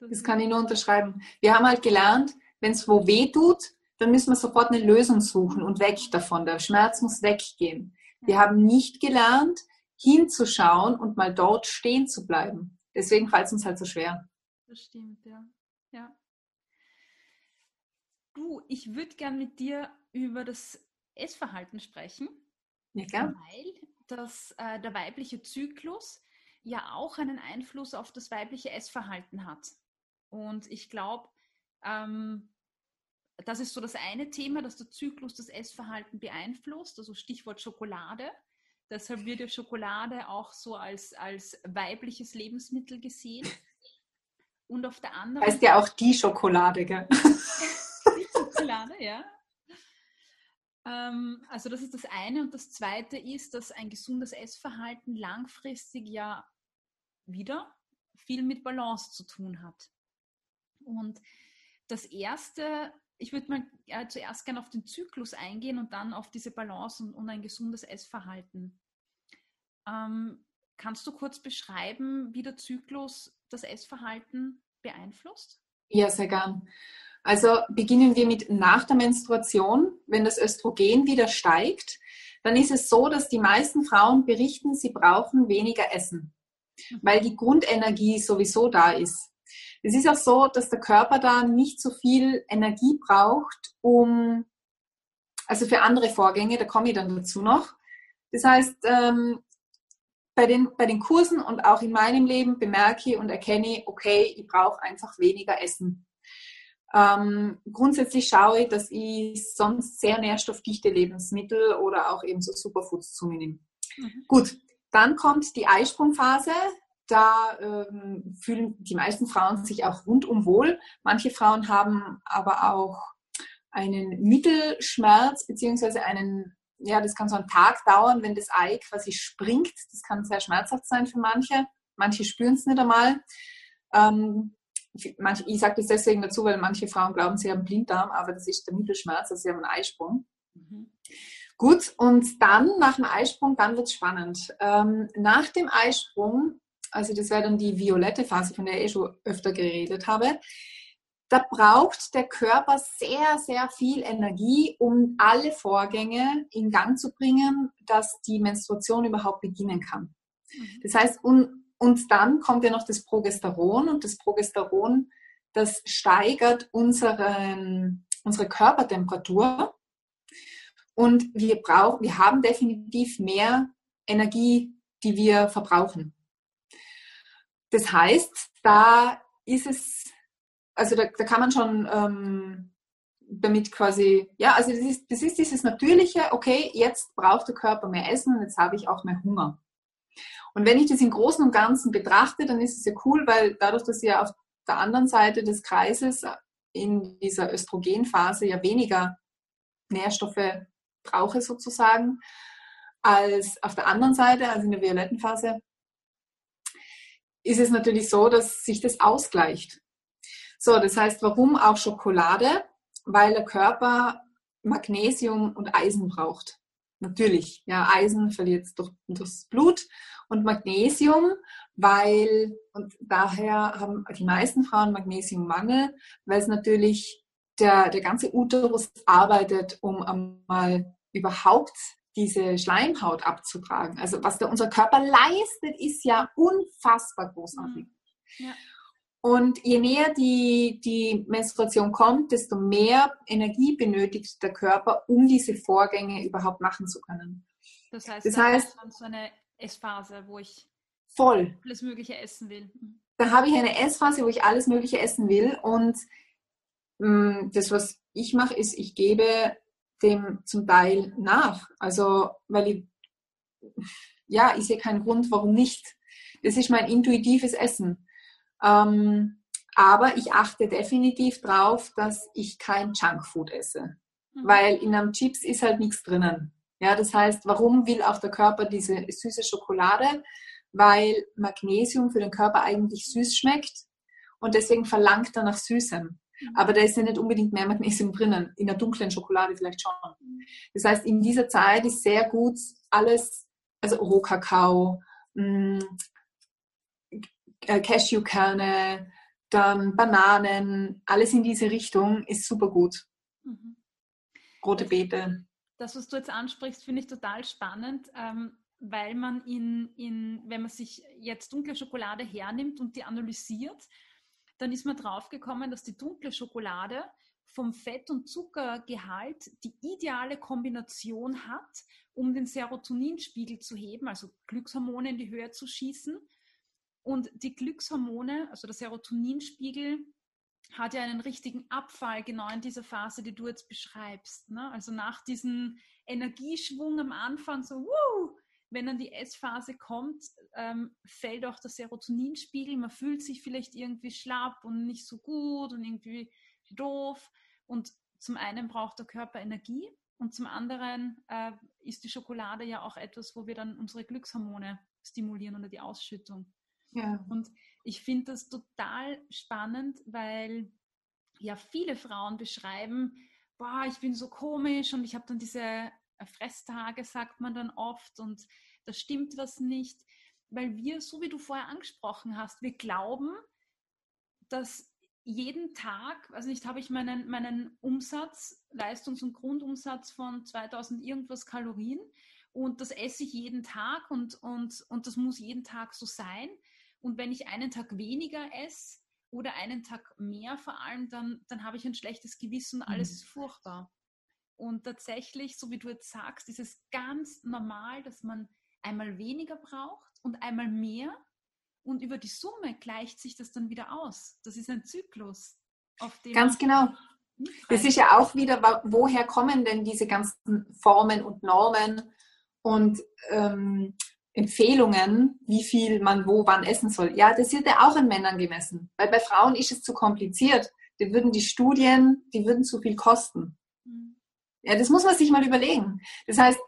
das, kann ich nur unterschreiben. Wir haben halt gelernt, wenn es wo weh tut, dann müssen wir sofort eine Lösung suchen und weg davon. Der Schmerz muss weggehen. Wir haben nicht gelernt, hinzuschauen und mal dort stehen zu bleiben. Deswegen fällt es uns halt so schwer. Das stimmt, ja. ja. Du, ich würde gern mit dir über das Essverhalten sprechen. Ja, gern. Weil das, äh, der weibliche Zyklus ja auch einen Einfluss auf das weibliche Essverhalten hat. Und ich glaube, ähm, das ist so das eine Thema, dass der Zyklus das Essverhalten beeinflusst, also Stichwort Schokolade. Deshalb wird ja Schokolade auch so als, als weibliches Lebensmittel gesehen. Und auf der anderen Heißt ja auch die Schokolade, gell? Schokolade, ja. Ähm, also das ist das eine. Und das zweite ist, dass ein gesundes Essverhalten langfristig ja wieder viel mit Balance zu tun hat. Und das erste, ich würde mal ja, zuerst gerne auf den Zyklus eingehen und dann auf diese Balance und, und ein gesundes Essverhalten. Ähm, kannst du kurz beschreiben, wie der Zyklus das Essverhalten beeinflusst? Ja, sehr gern. Also beginnen wir mit nach der Menstruation. Wenn das Östrogen wieder steigt, dann ist es so, dass die meisten Frauen berichten, sie brauchen weniger Essen, weil die Grundenergie sowieso da ist. Es ist auch so, dass der Körper da nicht so viel Energie braucht, um, also für andere Vorgänge, da komme ich dann dazu noch. Das heißt, ähm, bei den, bei den Kursen und auch in meinem Leben bemerke ich und erkenne ich, okay, ich brauche einfach weniger Essen. Ähm, grundsätzlich schaue ich, dass ich sonst sehr nährstoffdichte Lebensmittel oder auch eben so Superfoods zu mir nehme. Mhm. Gut, dann kommt die Eisprungphase. Da ähm, fühlen die meisten Frauen sich auch rundum wohl. Manche Frauen haben aber auch einen Mittelschmerz beziehungsweise einen, ja, das kann so einen Tag dauern, wenn das Ei quasi springt. Das kann sehr schmerzhaft sein für manche. Manche spüren es nicht einmal. Ähm, manch, ich sage das deswegen dazu, weil manche Frauen glauben, sie haben Blinddarm, aber das ist der Mittelschmerz, also sie haben einen Eisprung. Mhm. Gut, und dann nach dem Eisprung, dann wird es spannend. Ähm, nach dem Eisprung, also das wäre dann die violette Phase, von der ich schon öfter geredet habe, da braucht der Körper sehr, sehr viel Energie, um alle Vorgänge in Gang zu bringen, dass die Menstruation überhaupt beginnen kann. Mhm. Das heißt, un und dann kommt ja noch das Progesteron und das Progesteron, das steigert unseren, unsere Körpertemperatur. Und wir brauchen, wir haben definitiv mehr Energie, die wir verbrauchen. Das heißt, da ist es, also da, da kann man schon ähm, damit quasi, ja, also das ist, das ist dieses natürliche, okay, jetzt braucht der Körper mehr Essen und jetzt habe ich auch mehr Hunger. Und wenn ich das im Großen und Ganzen betrachte, dann ist es ja cool, weil dadurch, dass ich ja auf der anderen Seite des Kreises in dieser Östrogenphase ja weniger Nährstoffe brauche sozusagen als auf der anderen Seite, also in der violetten Phase, ist es natürlich so, dass sich das ausgleicht. So, das heißt, warum auch Schokolade? Weil der Körper Magnesium und Eisen braucht. Natürlich, ja, Eisen verliert durch, durchs Blut und Magnesium, weil, und daher haben die meisten Frauen Magnesiummangel, weil es natürlich der, der ganze Uterus arbeitet, um einmal überhaupt diese Schleimhaut abzutragen. Also was der, unser Körper leistet, ist ja unfassbar großartig. Mhm. Ja. Und je näher die, die Menstruation kommt, desto mehr Energie benötigt der Körper, um diese Vorgänge überhaupt machen zu können. Das heißt, das da heißt so eine Essphase, wo ich voll alles Mögliche essen will. Mhm. Da habe ich eine Essphase, wo ich alles Mögliche essen will. Und mh, mm, das, was ich mache, ist, ich gebe dem zum Teil nach. Also, weil ich, ja, ich sehe keinen Grund, warum nicht. Das ist mein intuitives Essen. Ähm, aber ich achte definitiv darauf, dass ich kein Junkfood esse. Mhm. Weil in einem Chips ist halt nichts drinnen. Ja, das heißt, warum will auch der Körper diese süße Schokolade? Weil Magnesium für den Körper eigentlich süß schmeckt und deswegen verlangt er nach Süßem. Mhm. Aber da ist ja nicht unbedingt mehr Magnesium drinnen. In der dunklen Schokolade vielleicht schon. Das heißt, in dieser Zeit ist sehr gut alles, also Rohkakao, mm, äh, Cashewkerne, dann Bananen, alles in diese Richtung ist super gut. Mhm. Rote Beete. Das, was du jetzt ansprichst, finde ich total spannend, ähm, weil man in, in, wenn man sich jetzt dunkle Schokolade hernimmt und die analysiert, dann ist man draufgekommen, dass die dunkle Schokolade vom Fett- und Zuckergehalt die ideale Kombination hat, um den Serotoninspiegel zu heben, also Glückshormone in die Höhe zu schießen. Und die Glückshormone, also der Serotoninspiegel, hat ja einen richtigen Abfall genau in dieser Phase, die du jetzt beschreibst. Ne? Also nach diesem Energieschwung am Anfang, so, wuh, wenn dann die Essphase kommt, ähm, fällt auch der Serotoninspiegel. Man fühlt sich vielleicht irgendwie schlapp und nicht so gut und irgendwie doof. Und zum einen braucht der Körper Energie und zum anderen äh, ist die Schokolade ja auch etwas, wo wir dann unsere Glückshormone stimulieren oder die Ausschüttung. Ja. Und ich finde das total spannend, weil ja viele Frauen beschreiben, boah, ich bin so komisch und ich habe dann diese Fresstage, sagt man dann oft, und da stimmt was nicht, weil wir, so wie du vorher angesprochen hast, wir glauben, dass jeden Tag, also nicht habe ich meinen, meinen Umsatz, Leistungs- und Grundumsatz von 2000 irgendwas Kalorien und das esse ich jeden Tag und, und, und das muss jeden Tag so sein. Und wenn ich einen Tag weniger esse oder einen Tag mehr vor allem, dann, dann habe ich ein schlechtes Gewissen und alles mhm. ist furchtbar. Und tatsächlich, so wie du jetzt sagst, ist es ganz normal, dass man einmal weniger braucht und einmal mehr. Und über die Summe gleicht sich das dann wieder aus. Das ist ein Zyklus. Ganz genau. Das ist ja auch wieder, woher kommen denn diese ganzen Formen und Normen und ähm, Empfehlungen, wie viel man wo wann essen soll. Ja, das wird ja auch an Männern gemessen. Weil bei Frauen ist es zu kompliziert. Die würden die Studien, die würden zu viel kosten. Ja, das muss man sich mal überlegen. Das heißt,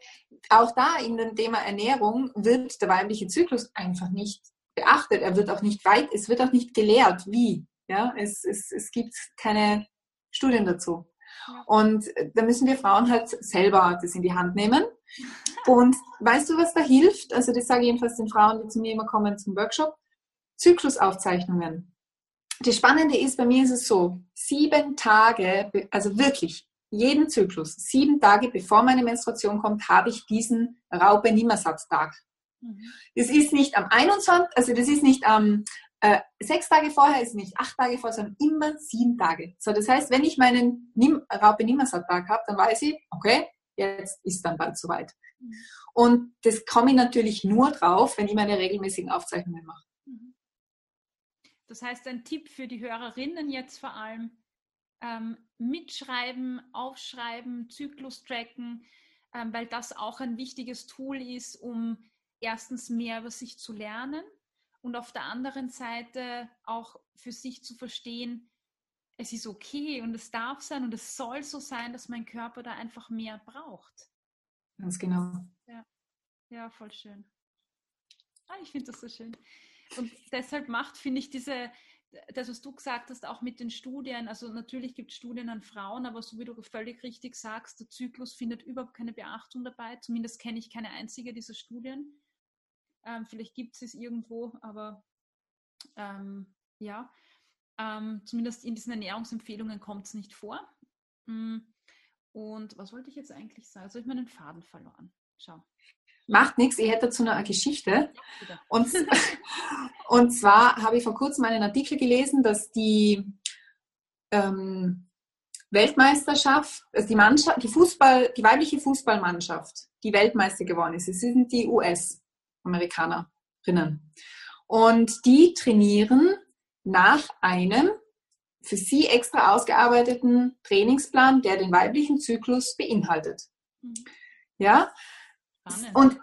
auch da in dem Thema Ernährung wird der weibliche Zyklus einfach nicht beachtet. Er wird auch nicht weit, es wird auch nicht gelehrt, wie. Ja, es, es, es gibt keine Studien dazu. Und da müssen wir Frauen halt selber das in die Hand nehmen. Und weißt du, was da hilft? Also das sage ich jedenfalls den Frauen, die zu mir immer kommen zum Workshop. Zyklusaufzeichnungen. Das Spannende ist, bei mir ist es so, sieben Tage, also wirklich jeden Zyklus, sieben Tage bevor meine Menstruation kommt, habe ich diesen Raupe-Nimmersatztag. Mhm. Das ist nicht am 21., also das ist nicht am äh, sechs Tage vorher, ist nicht acht Tage vorher, sondern immer sieben Tage. So, das heißt, wenn ich meinen Nim Raupe-Nimmersatztag habe, dann weiß ich, okay, jetzt ist dann bald soweit. Mhm. Und das komme ich natürlich nur drauf, wenn ich meine regelmäßigen Aufzeichnungen mache. Mhm. Das heißt, ein Tipp für die Hörerinnen jetzt vor allem, ähm, mitschreiben, aufschreiben, Zyklus tracken, ähm, weil das auch ein wichtiges Tool ist, um erstens mehr über sich zu lernen und auf der anderen Seite auch für sich zu verstehen, es ist okay und es darf sein und es soll so sein, dass mein Körper da einfach mehr braucht. Ganz genau. Ja, ja voll schön. Ah, ich finde das so schön. Und deshalb macht, finde ich, diese, das, was du gesagt hast, auch mit den Studien, also natürlich gibt es Studien an Frauen, aber so wie du völlig richtig sagst, der Zyklus findet überhaupt keine Beachtung dabei. Zumindest kenne ich keine einzige dieser Studien. Ähm, vielleicht gibt es es irgendwo, aber ähm, ja, ähm, zumindest in diesen Ernährungsempfehlungen kommt es nicht vor. Mm, und was wollte ich jetzt eigentlich sagen? Also ich meinen Faden verloren. Schau. Macht nichts, ich hätte dazu noch eine Geschichte. Und, und zwar habe ich vor kurzem einen Artikel gelesen, dass die ähm, Weltmeisterschaft, also die Mannschaft, die Fußball, die weibliche Fußballmannschaft, die Weltmeister geworden ist. Es sind die US-Amerikanerinnen. Und die trainieren nach einem für sie extra ausgearbeiteten Trainingsplan, der den weiblichen Zyklus beinhaltet. Mhm. Und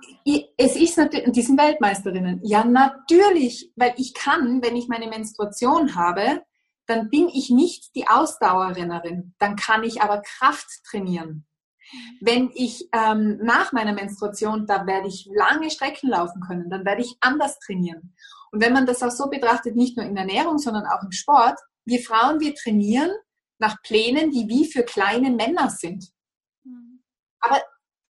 es ist natürlich, die sind Weltmeisterinnen. Ja, natürlich, weil ich kann, wenn ich meine Menstruation habe, dann bin ich nicht die Ausdauerrennerin. Dann kann ich aber Kraft trainieren. Mhm. Wenn ich ähm, nach meiner Menstruation, da werde ich lange Strecken laufen können, dann werde ich anders trainieren. Und wenn man das auch so betrachtet, nicht nur in Ernährung, sondern auch im Sport, wir Frauen, wir trainieren nach Plänen, die wie für kleine Männer sind. Mhm. Aber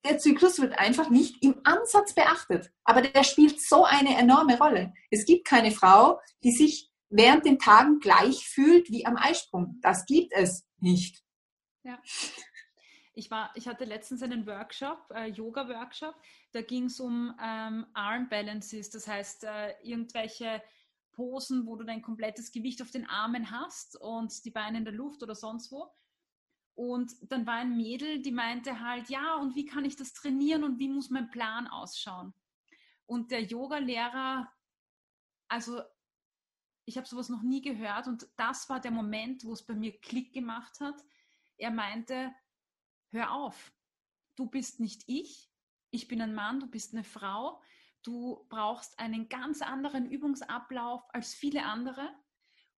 der Zyklus wird einfach nicht im Ansatz beachtet. Aber der spielt so eine enorme Rolle. Es gibt keine Frau, die sich während den Tagen gleich fühlt wie am Eisprung. Das gibt es nicht. Ja. Ich, war, ich hatte letztens einen Workshop, äh, Yoga-Workshop, da ging es um ähm, Arm Balances, das heißt äh, irgendwelche Posen, wo du dein komplettes Gewicht auf den Armen hast und die Beine in der Luft oder sonst wo. Und dann war ein Mädel, die meinte halt, ja, und wie kann ich das trainieren und wie muss mein Plan ausschauen? Und der Yoga-Lehrer, also ich habe sowas noch nie gehört und das war der Moment, wo es bei mir Klick gemacht hat. Er meinte, hör auf, du bist nicht ich, ich bin ein Mann, du bist eine Frau, du brauchst einen ganz anderen Übungsablauf als viele andere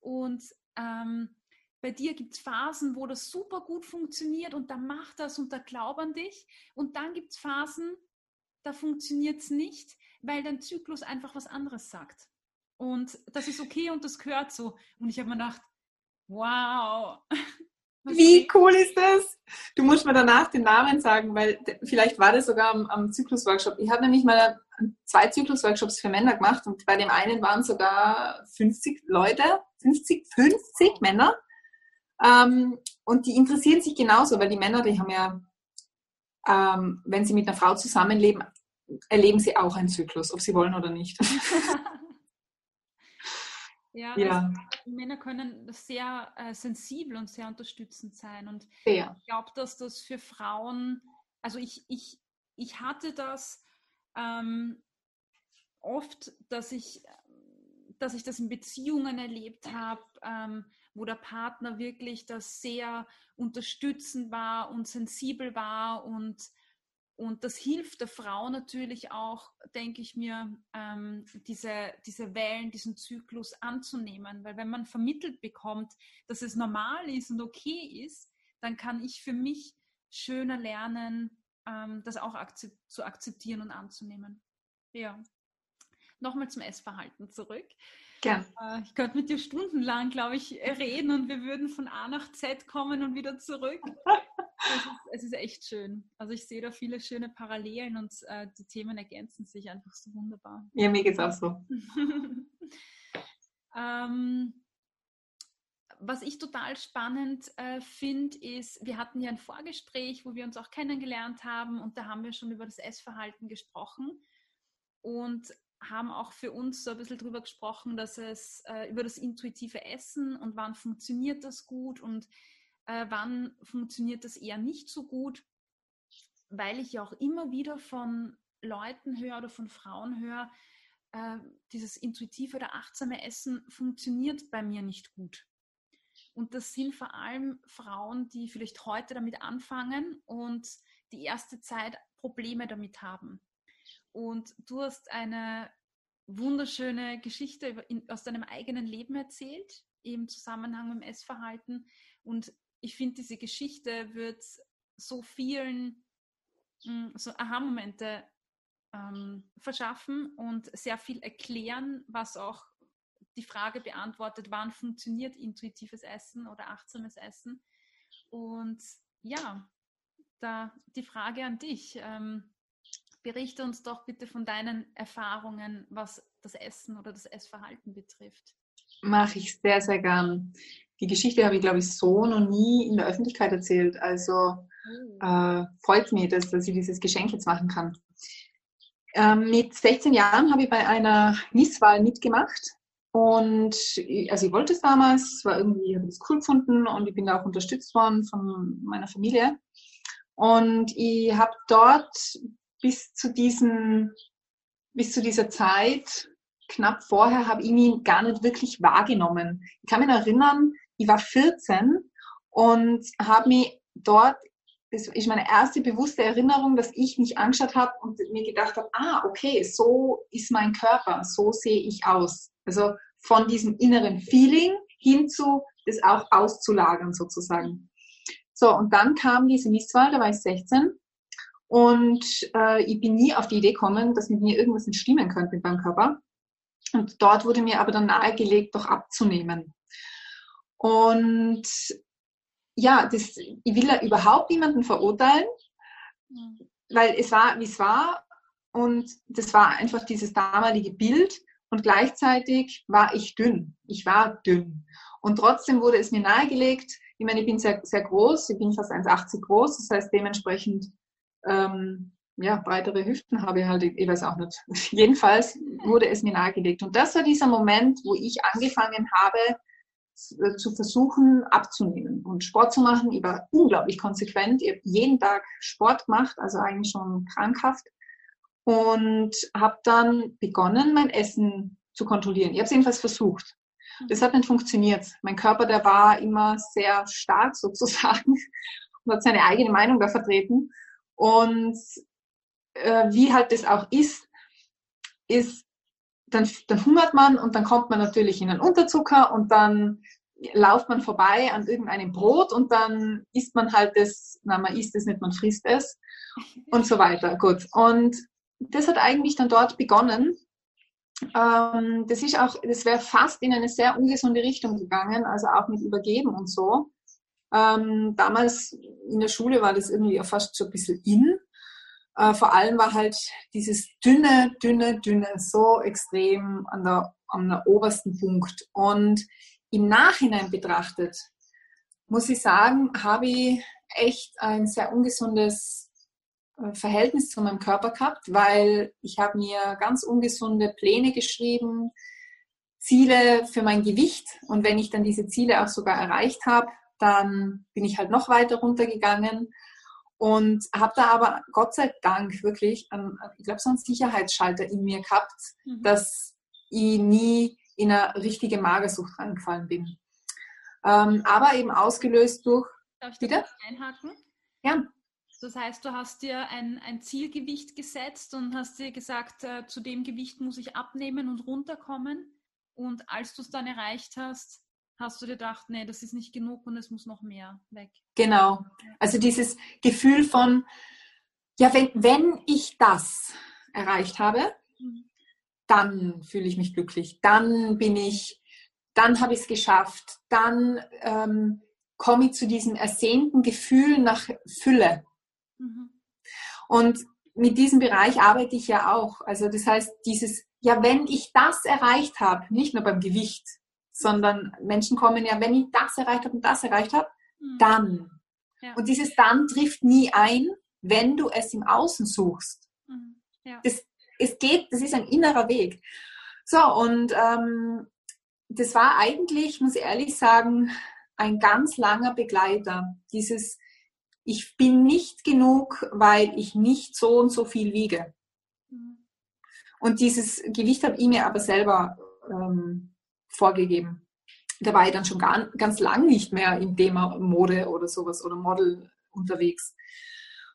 und ähm, bei dir gibt es Phasen, wo das super gut funktioniert und da macht das und da glaub an dich. Und dann gibt es Phasen, da funktioniert es nicht, weil dein Zyklus einfach was anderes sagt. Und das ist okay und das gehört so. Und ich habe mir gedacht, wow. Wie cool ist das? Du musst mir danach den Namen sagen, weil vielleicht war das sogar am, am Zyklusworkshop. Ich habe nämlich mal zwei Zyklusworkshops für Männer gemacht und bei dem einen waren sogar 50 Leute, 50, 50 Männer ähm, und die interessieren sich genauso, weil die Männer, die haben ja, ähm, wenn sie mit einer Frau zusammenleben, erleben sie auch einen Zyklus, ob sie wollen oder nicht. ja, ja. Männer können sehr äh, sensibel und sehr unterstützend sein. Und sehr. ich glaube, dass das für Frauen, also ich, ich, ich hatte das ähm, oft, dass ich, dass ich das in Beziehungen erlebt habe, ähm, wo der Partner wirklich das sehr unterstützend war und sensibel war und und das hilft der Frau natürlich auch, denke ich mir, ähm, diese, diese Wellen, diesen Zyklus anzunehmen. Weil wenn man vermittelt bekommt, dass es normal ist und okay ist, dann kann ich für mich schöner lernen, ähm, das auch akzept zu akzeptieren und anzunehmen. Ja. Nochmal zum Essverhalten zurück. Gern. Äh, ich könnte mit dir stundenlang, glaube ich, reden und wir würden von A nach Z kommen und wieder zurück. es, ist, es ist echt schön. Also ich sehe da viele schöne Parallelen und äh, die Themen ergänzen sich einfach so wunderbar. Ja, mir geht es auch so. ähm, was ich total spannend äh, finde, ist, wir hatten ja ein Vorgespräch, wo wir uns auch kennengelernt haben und da haben wir schon über das Essverhalten gesprochen. Und haben auch für uns so ein bisschen drüber gesprochen, dass es äh, über das intuitive Essen und wann funktioniert das gut und äh, wann funktioniert das eher nicht so gut, weil ich ja auch immer wieder von Leuten höre oder von Frauen höre, äh, dieses intuitive oder achtsame Essen funktioniert bei mir nicht gut. Und das sind vor allem Frauen, die vielleicht heute damit anfangen und die erste Zeit Probleme damit haben. Und du hast eine wunderschöne Geschichte aus deinem eigenen Leben erzählt, im Zusammenhang mit dem Essverhalten. Und ich finde, diese Geschichte wird so vielen hm, so Aha-Momente ähm, verschaffen und sehr viel erklären, was auch die Frage beantwortet, wann funktioniert intuitives Essen oder achtsames Essen. Und ja, da die Frage an dich. Ähm, berichte uns doch bitte von deinen Erfahrungen, was das Essen oder das Essverhalten betrifft. Mache ich sehr, sehr gern. Die Geschichte habe ich, glaube ich, so noch nie in der Öffentlichkeit erzählt. Also oh. äh, freut mich, dass, dass ich dieses Geschenk jetzt machen kann. Ähm, mit 16 Jahren habe ich bei einer Misswahl mitgemacht. Und also ich wollte es damals, es war irgendwie, habe ich es cool gefunden und ich bin da auch unterstützt worden von meiner Familie. Und ich habe dort bis zu diesem, bis zu dieser Zeit, knapp vorher, habe ich mich gar nicht wirklich wahrgenommen. Ich kann mich erinnern, ich war 14 und habe mich dort das ist meine erste bewusste Erinnerung, dass ich mich angeschaut habe und mir gedacht habe, ah, okay, so ist mein Körper, so sehe ich aus. Also von diesem inneren Feeling hin zu das auch auszulagern sozusagen. So, und dann kam diese Misswahl, da war ich 16 und äh, ich bin nie auf die Idee gekommen, dass mit mir irgendwas nicht stimmen könnte mit meinem Körper. Und dort wurde mir aber dann nahegelegt, doch abzunehmen. Und ja, das, ich will da überhaupt niemanden verurteilen, mhm. weil es war, wie es war. Und das war einfach dieses damalige Bild. Und gleichzeitig war ich dünn. Ich war dünn. Und trotzdem wurde es mir nahegelegt. Ich meine, ich bin sehr, sehr groß. Ich bin fast 1,80 groß. Das heißt, dementsprechend, ähm, ja, breitere Hüften habe ich halt, ich weiß auch nicht. Jedenfalls wurde es mir nahegelegt. Und das war dieser Moment, wo ich angefangen habe, äh, zu versuchen abzunehmen und Sport zu machen. Ich war unglaublich konsequent. Ich habe jeden Tag Sport gemacht, also eigentlich schon krankhaft. Und habe dann begonnen, mein Essen zu kontrollieren. Ich habe es jedenfalls versucht. Das hat nicht funktioniert. Mein Körper, der war immer sehr stark sozusagen und hat seine eigene Meinung da vertreten. Und äh, wie halt das auch ist, ist dann, dann hungert man und dann kommt man natürlich in einen Unterzucker und dann lauft man vorbei an irgendeinem Brot und dann isst man halt das, na, man isst es nicht, man frisst es und so weiter. Gut. Und das hat eigentlich dann dort begonnen. Ähm, das ist auch, das wäre fast in eine sehr ungesunde Richtung gegangen, also auch mit Übergeben und so. Ähm, damals in der Schule war das irgendwie auch fast so ein bisschen in. Äh, vor allem war halt dieses dünne, dünne, dünne so extrem an der, an der obersten Punkt. Und im Nachhinein betrachtet, muss ich sagen, habe ich echt ein sehr ungesundes äh, Verhältnis zu meinem Körper gehabt, weil ich habe mir ganz ungesunde Pläne geschrieben, Ziele für mein Gewicht. Und wenn ich dann diese Ziele auch sogar erreicht habe, dann bin ich halt noch weiter runtergegangen und habe da aber Gott sei Dank wirklich, einen, ich glaube, so einen Sicherheitsschalter in mir gehabt, mhm. dass ich nie in eine richtige Magersucht reingefallen bin. Ähm, aber eben ausgelöst durch. Darf ich bitte? einhaken? Ja. Das heißt, du hast dir ein, ein Zielgewicht gesetzt und hast dir gesagt, äh, zu dem Gewicht muss ich abnehmen und runterkommen. Und als du es dann erreicht hast, hast du dir gedacht, nee, das ist nicht genug und es muss noch mehr weg. Genau. Also dieses Gefühl von, ja, wenn, wenn ich das erreicht habe, mhm. dann fühle ich mich glücklich, dann bin ich, dann habe ich es geschafft, dann ähm, komme ich zu diesem ersehnten Gefühl nach Fülle. Mhm. Und mit diesem Bereich arbeite ich ja auch. Also das heißt, dieses, ja, wenn ich das erreicht habe, nicht nur beim Gewicht, sondern Menschen kommen ja, wenn ich das erreicht habe und das erreicht habe, mhm. dann. Ja. Und dieses dann trifft nie ein, wenn du es im Außen suchst. Mhm. Ja. Das, es geht, das ist ein innerer Weg. So, und ähm, das war eigentlich, muss ich ehrlich sagen, ein ganz langer Begleiter. Dieses, ich bin nicht genug, weil ich nicht so und so viel wiege. Mhm. Und dieses Gewicht habe ich mir aber selber ähm, vorgegeben. Da war ich dann schon gar, ganz lang nicht mehr im Thema Mode oder sowas oder Model unterwegs.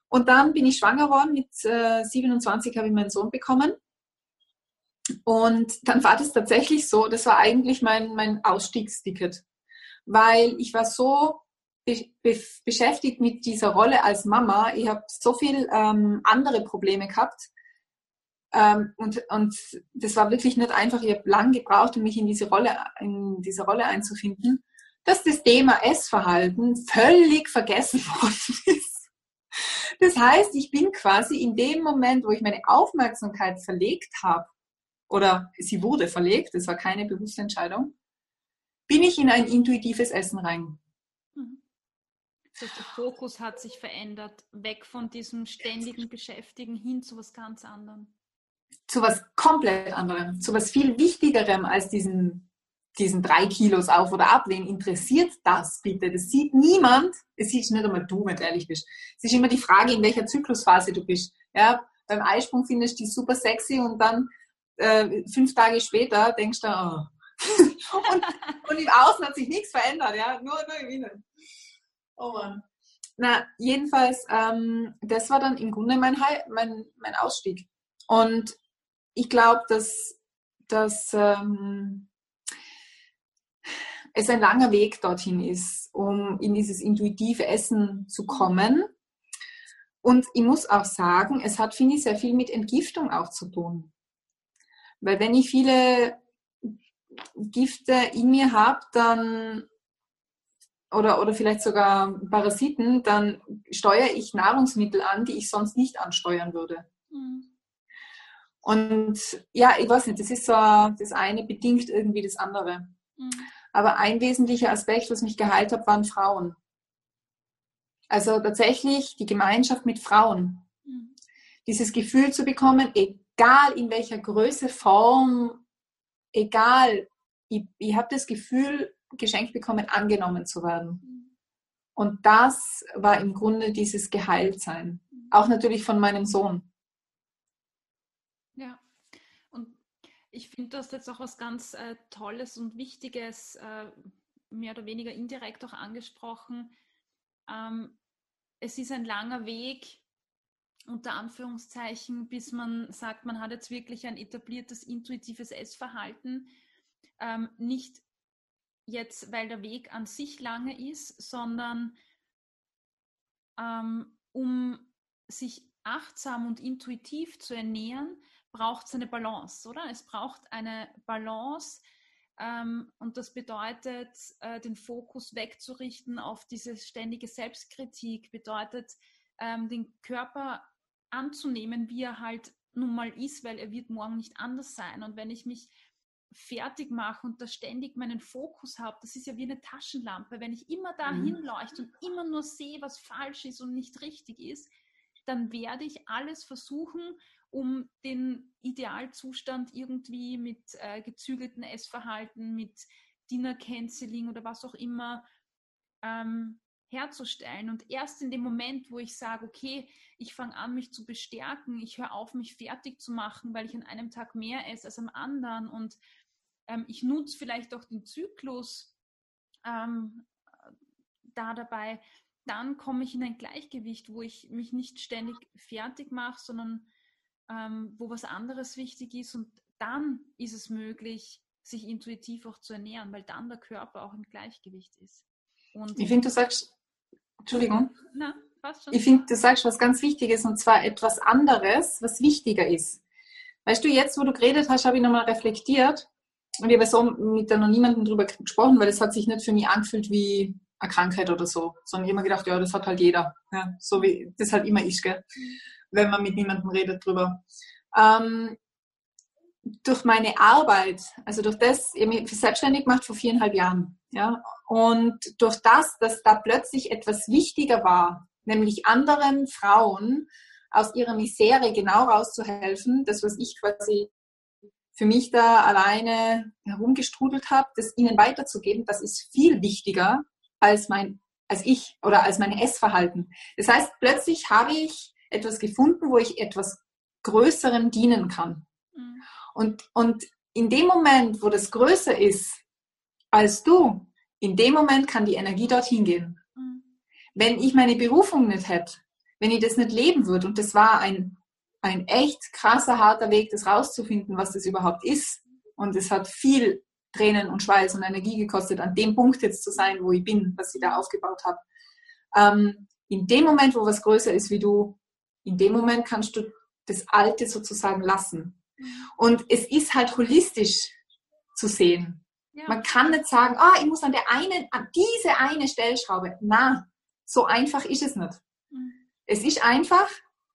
Und dann bin ich schwanger worden. Mit äh, 27 habe ich meinen Sohn bekommen. Und dann war das tatsächlich so, das war eigentlich mein, mein Ausstiegsticket, weil ich war so be be beschäftigt mit dieser Rolle als Mama. Ich habe so viel ähm, andere Probleme gehabt. Ähm, und, und das war wirklich nicht einfach. Ich habe lang gebraucht, um mich in diese Rolle, in diese Rolle einzufinden, dass das Thema Essverhalten völlig vergessen worden ist. Das heißt, ich bin quasi in dem Moment, wo ich meine Aufmerksamkeit verlegt habe, oder sie wurde verlegt, das war keine bewusste Entscheidung, bin ich in ein intuitives Essen rein. Mhm. Der Fokus hat sich verändert, weg von diesem ständigen Beschäftigen hin zu was ganz anderem. Zu was komplett anderem, zu was viel Wichtigerem als diesen, diesen drei Kilos auf oder ab. Wen interessiert das bitte? Das sieht niemand. Es sieht nicht einmal du, wenn du ehrlich bist. Es ist immer die Frage, in welcher Zyklusphase du bist. Ja, beim Eisprung findest du die super sexy und dann äh, fünf Tage später denkst du, oh. und, und im Außen hat sich nichts verändert, ja, nur, nur im Innen. Oh Mann. Na, jedenfalls, ähm, das war dann im Grunde mein, mein, mein Ausstieg. Und ich glaube, dass, dass ähm, es ein langer Weg dorthin ist, um in dieses intuitive Essen zu kommen. Und ich muss auch sagen, es hat, finde ich, sehr viel mit Entgiftung auch zu tun. Weil wenn ich viele Gifte in mir habe, dann oder, oder vielleicht sogar Parasiten, dann steuere ich Nahrungsmittel an, die ich sonst nicht ansteuern würde. Mhm. Und ja, ich weiß nicht, das ist so, das eine bedingt irgendwie das andere. Mhm. Aber ein wesentlicher Aspekt, was mich geheilt hat, waren Frauen. Also tatsächlich die Gemeinschaft mit Frauen. Mhm. Dieses Gefühl zu bekommen, egal in welcher Größe, Form, egal, ich, ich habe das Gefühl, geschenkt bekommen, angenommen zu werden. Und das war im Grunde dieses Geheiltsein. Auch natürlich von meinem Sohn. Ja, und ich finde, du hast jetzt auch was ganz äh, Tolles und Wichtiges, äh, mehr oder weniger indirekt auch angesprochen. Ähm, es ist ein langer Weg, unter Anführungszeichen, bis man sagt, man hat jetzt wirklich ein etabliertes intuitives Essverhalten. Ähm, nicht jetzt, weil der Weg an sich lange ist, sondern ähm, um sich achtsam und intuitiv zu ernähren, braucht es eine Balance, oder? Es braucht eine Balance ähm, und das bedeutet, äh, den Fokus wegzurichten auf diese ständige Selbstkritik, bedeutet, ähm, den Körper anzunehmen, wie er halt nun mal ist, weil er wird morgen nicht anders sein. Und wenn ich mich fertig mache und da ständig meinen Fokus habe, das ist ja wie eine Taschenlampe. Wenn ich immer dahin mhm. leuchte und immer nur sehe, was falsch ist und nicht richtig ist, dann werde ich alles versuchen, um den Idealzustand irgendwie mit äh, gezügeltem Essverhalten, mit Dinner Canceling oder was auch immer ähm, herzustellen. Und erst in dem Moment, wo ich sage, okay, ich fange an, mich zu bestärken, ich höre auf, mich fertig zu machen, weil ich an einem Tag mehr esse als am anderen und ähm, ich nutze vielleicht auch den Zyklus ähm, da dabei, dann komme ich in ein Gleichgewicht, wo ich mich nicht ständig fertig mache, sondern ähm, wo was anderes wichtig ist und dann ist es möglich, sich intuitiv auch zu ernähren, weil dann der Körper auch im Gleichgewicht ist. Und ich finde, du sagst, Entschuldigung. Na. Ich finde, du sagst was ganz Wichtiges und zwar etwas anderes, was wichtiger ist. Weißt du, jetzt, wo du geredet hast, habe ich nochmal reflektiert und ich habe so mit da noch niemandem drüber gesprochen, weil es hat sich nicht für mich angefühlt wie eine Krankheit oder so, sondern ich habe mir gedacht, ja, das hat halt jeder. Ja, so wie das halt immer ist, gell? Wenn man mit niemandem redet drüber. Ähm, durch meine Arbeit, also durch das, ich habe mich selbstständig gemacht vor viereinhalb Jahren, ja, und durch das, dass da plötzlich etwas wichtiger war, nämlich anderen Frauen aus ihrer Misere genau rauszuhelfen, das, was ich quasi für mich da alleine herumgestrudelt habe, das ihnen weiterzugeben, das ist viel wichtiger als mein, als ich oder als mein Essverhalten. Das heißt, plötzlich habe ich etwas gefunden, wo ich etwas Größerem dienen kann. Mhm. Und, und in dem Moment, wo das größer ist als du, in dem Moment kann die Energie dorthin gehen. Mhm. Wenn ich meine Berufung nicht hätte, wenn ich das nicht leben würde, und das war ein ein echt krasser, harter Weg, das rauszufinden, was das überhaupt ist. Und es hat viel Tränen und Schweiß und Energie gekostet, an dem Punkt jetzt zu sein, wo ich bin, was ich da aufgebaut habe. Ähm, in dem Moment, wo was größer ist wie du, in dem Moment kannst du das Alte sozusagen lassen. Und es ist halt holistisch zu sehen. Ja. Man kann nicht sagen, ah, ich muss an der einen, an diese eine Stellschraube. Na, so einfach ist es nicht. Mhm. Es ist einfach,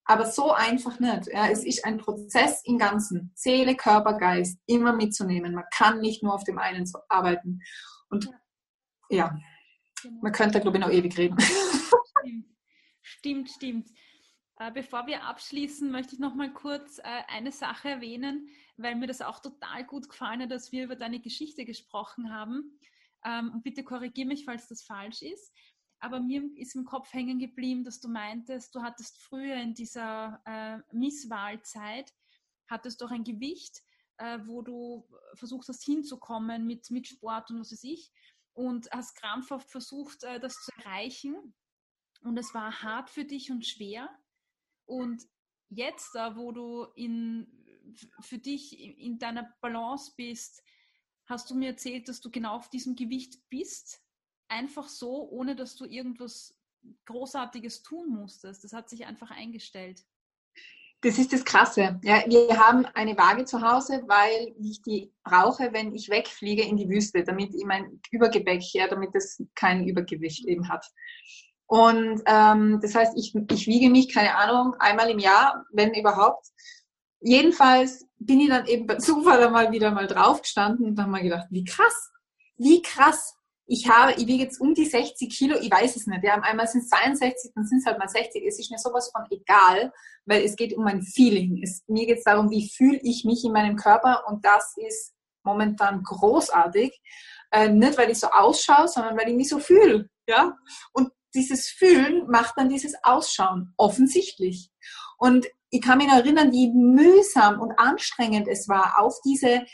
aber so einfach nicht. Ja, es ist ein Prozess im Ganzen. Seele, Körper, Geist, immer mitzunehmen. Man kann nicht nur auf dem einen arbeiten. Und ja, ja man könnte, glaube ich, noch ewig reden. Stimmt, stimmt. stimmt. Äh, bevor wir abschließen, möchte ich noch mal kurz äh, eine Sache erwähnen, weil mir das auch total gut gefallen hat, dass wir über deine Geschichte gesprochen haben. Ähm, und bitte korrigiere mich, falls das falsch ist. Aber mir ist im Kopf hängen geblieben, dass du meintest, du hattest früher in dieser äh, Misswahlzeit, hattest doch ein Gewicht, wo du versucht hast hinzukommen mit, mit Sport und was weiß ich. Und hast krampfhaft versucht, das zu erreichen. Und es war hart für dich und schwer. Und jetzt, da wo du in, für dich in deiner Balance bist, hast du mir erzählt, dass du genau auf diesem Gewicht bist einfach so, ohne dass du irgendwas Großartiges tun musstest. Das hat sich einfach eingestellt. Das ist das Krasse. Ja, wir haben eine Waage zu Hause, weil ich die brauche, wenn ich wegfliege in die Wüste, damit ich mein Übergepäck, ja, damit es kein Übergewicht eben hat. Und ähm, das heißt, ich, ich wiege mich, keine Ahnung, einmal im Jahr, wenn überhaupt. Jedenfalls bin ich dann eben bei Zufall einmal wieder mal draufgestanden und dann mal gedacht, wie krass, wie krass ich habe, ich wiege jetzt um die 60 Kilo, ich weiß es nicht. Ja, einmal sind es 62, dann sind es halt mal 60. Es ist mir sowas von egal, weil es geht um mein Feeling. Es, mir geht es darum, wie fühle ich mich in meinem Körper und das ist momentan großartig. Äh, nicht, weil ich so ausschaue, sondern weil ich mich so fühle. Ja? Und dieses Fühlen macht dann dieses Ausschauen, offensichtlich. Und ich kann mich erinnern, wie mühsam und anstrengend es war, auf diese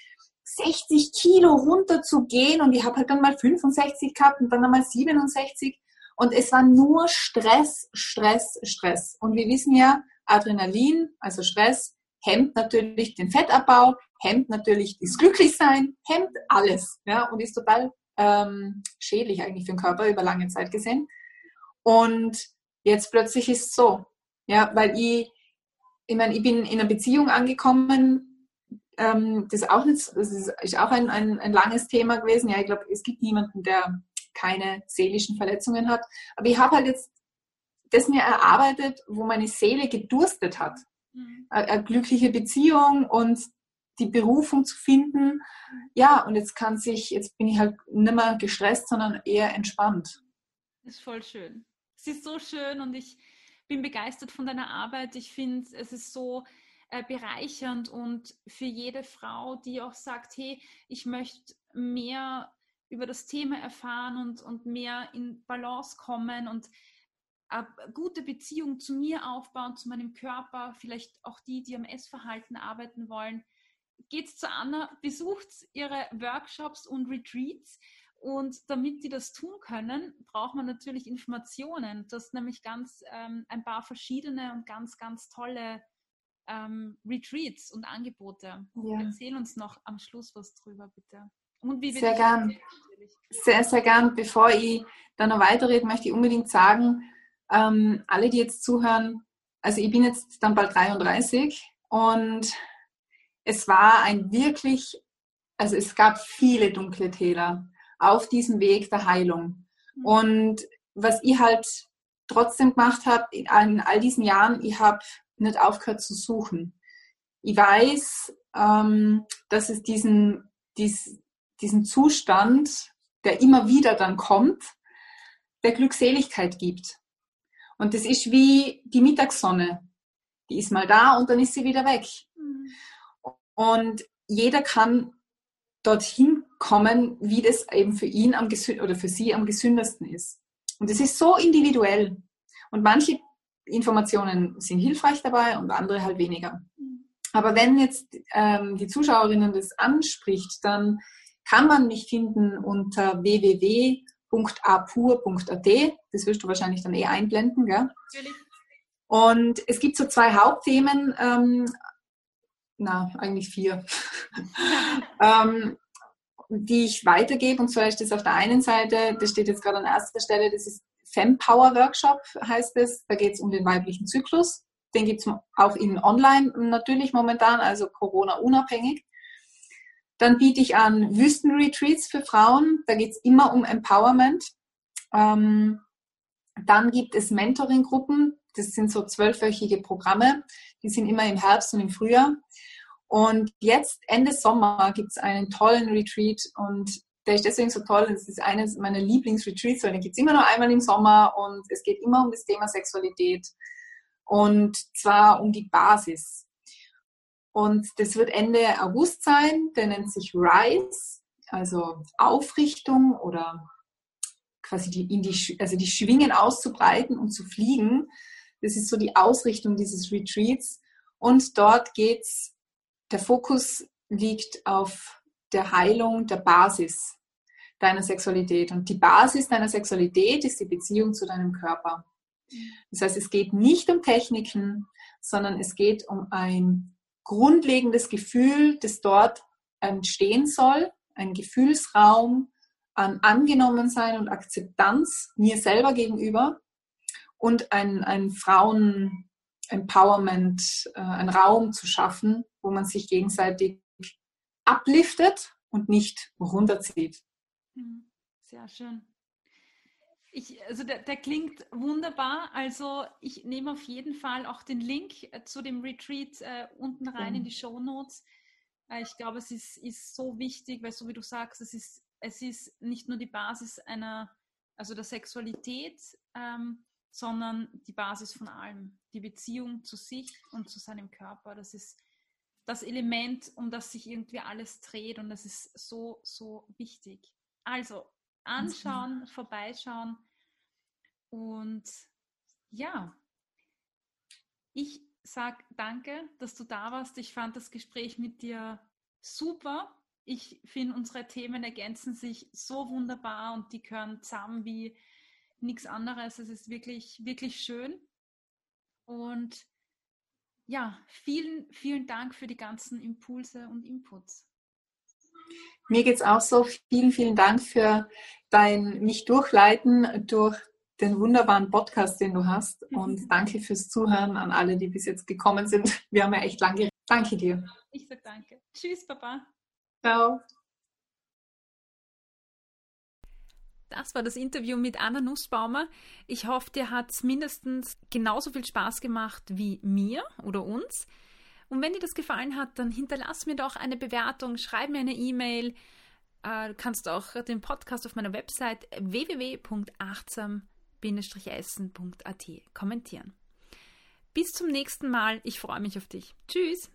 60 Kilo runter zu gehen und ich habe halt dann mal 65 gehabt und dann einmal 67 und es war nur Stress, Stress, Stress. Und wir wissen ja, Adrenalin, also Stress, hemmt natürlich den Fettabbau, hemmt natürlich das Glücklichsein, hemmt alles ja, und ist total ähm, schädlich eigentlich für den Körper über lange Zeit gesehen. Und jetzt plötzlich ist es so, ja, weil ich, ich meine, ich bin in einer Beziehung angekommen, ähm, das, ist auch nicht, das ist auch ein, ein, ein langes Thema gewesen. Ja, ich glaube, es gibt niemanden, der keine seelischen Verletzungen hat. Aber ich habe halt jetzt das mir erarbeitet, wo meine Seele gedurstet hat. Mhm. Eine, eine glückliche Beziehung und die Berufung zu finden. Ja, und jetzt kann sich, jetzt bin ich halt nicht mehr gestresst, sondern eher entspannt. Das ist voll schön. Es ist so schön und ich bin begeistert von deiner Arbeit. Ich finde, es ist so, äh, bereichernd und für jede Frau, die auch sagt, hey, ich möchte mehr über das Thema erfahren und, und mehr in Balance kommen und eine gute Beziehung zu mir aufbauen, zu meinem Körper, vielleicht auch die, die am Essverhalten arbeiten wollen, geht zu Anna, besucht ihre Workshops und Retreats. Und damit die das tun können, braucht man natürlich Informationen. Das ist nämlich ganz ähm, ein paar verschiedene und ganz, ganz tolle ähm, Retreats und Angebote. Ja. Erzähl uns noch am Schluss was drüber, bitte. Und wie sehr gern. Sehr, sehr gern. Bevor ich da noch weiterrede, möchte ich unbedingt sagen, ähm, alle, die jetzt zuhören, also ich bin jetzt dann bald 33 und es war ein wirklich, also es gab viele dunkle Täler auf diesem Weg der Heilung. Mhm. Und was ich halt trotzdem gemacht habe in all diesen Jahren, ich habe nicht aufgehört zu suchen. Ich weiß, ähm, dass es diesen, dies, diesen Zustand, der immer wieder dann kommt, der Glückseligkeit gibt. Und das ist wie die Mittagssonne. Die ist mal da und dann ist sie wieder weg. Mhm. Und jeder kann dorthin kommen, wie das eben für ihn am oder für sie am gesündesten ist. Und es ist so individuell. Und manche Informationen sind hilfreich dabei und andere halt weniger. Aber wenn jetzt ähm, die Zuschauerinnen das anspricht, dann kann man mich finden unter www.apur.at. Das wirst du wahrscheinlich dann eh einblenden, gell? Natürlich. Und es gibt so zwei Hauptthemen, ähm, na, eigentlich vier, ähm, die ich weitergebe. Und zwar ist das auf der einen Seite, das steht jetzt gerade an erster Stelle, das ist Fempower Workshop, heißt es. Da geht es um den weiblichen Zyklus. Den gibt es auch in online natürlich momentan, also Corona-unabhängig. Dann biete ich an Wüstenretreats für Frauen. Da geht es immer um Empowerment. Ähm, dann gibt es Mentoring-Gruppen. Das sind so zwölfwöchige Programme. Die sind immer im Herbst und im Frühjahr. Und jetzt, Ende Sommer, gibt es einen tollen Retreat und der ist deswegen so toll. Das ist eines meiner Lieblingsretreats, weil den gibt es immer nur einmal im Sommer und es geht immer um das Thema Sexualität und zwar um die Basis. Und das wird Ende August sein, der nennt sich Rise, also Aufrichtung oder quasi die, in die, also die Schwingen auszubreiten und zu fliegen. Das ist so die Ausrichtung dieses Retreats. Und dort geht's, der Fokus liegt auf der Heilung der Basis deiner Sexualität. Und die Basis deiner Sexualität ist die Beziehung zu deinem Körper. Das heißt, es geht nicht um Techniken, sondern es geht um ein grundlegendes Gefühl, das dort entstehen soll, ein Gefühlsraum an Angenommensein und Akzeptanz mir selber gegenüber und ein, ein Frauen-Empowerment, äh, ein Raum zu schaffen, wo man sich gegenseitig abliftet und nicht runterzieht. Hm, sehr schön. Ich, also der, der, klingt wunderbar. Also ich nehme auf jeden Fall auch den Link äh, zu dem Retreat äh, unten rein in die Show Notes. Äh, ich glaube, es ist, ist so wichtig, weil so wie du sagst, es ist, es ist nicht nur die Basis einer, also der Sexualität, ähm, sondern die Basis von allem. Die Beziehung zu sich und zu seinem Körper. Das ist das Element, um das sich irgendwie alles dreht und das ist so, so wichtig. Also anschauen, vorbeischauen. Und ja, ich sage danke, dass du da warst. Ich fand das Gespräch mit dir super. Ich finde, unsere Themen ergänzen sich so wunderbar und die gehören zusammen wie nichts anderes. Es ist wirklich, wirklich schön. Und ja, vielen, vielen Dank für die ganzen Impulse und Inputs. Mir geht es auch so. Vielen, vielen Dank für dein mich durchleiten durch den wunderbaren Podcast, den du hast. Und danke fürs Zuhören an alle, die bis jetzt gekommen sind. Wir haben ja echt lange geredet. Danke dir. Ich sage danke. Tschüss, Papa. Ciao. Das war das Interview mit Anna Nussbaumer. Ich hoffe, dir hat es mindestens genauso viel Spaß gemacht wie mir oder uns. Und wenn dir das gefallen hat, dann hinterlass mir doch eine Bewertung, schreib mir eine E-Mail. Äh, du kannst auch den Podcast auf meiner Website www.achtsam-essen.at kommentieren. Bis zum nächsten Mal. Ich freue mich auf dich. Tschüss.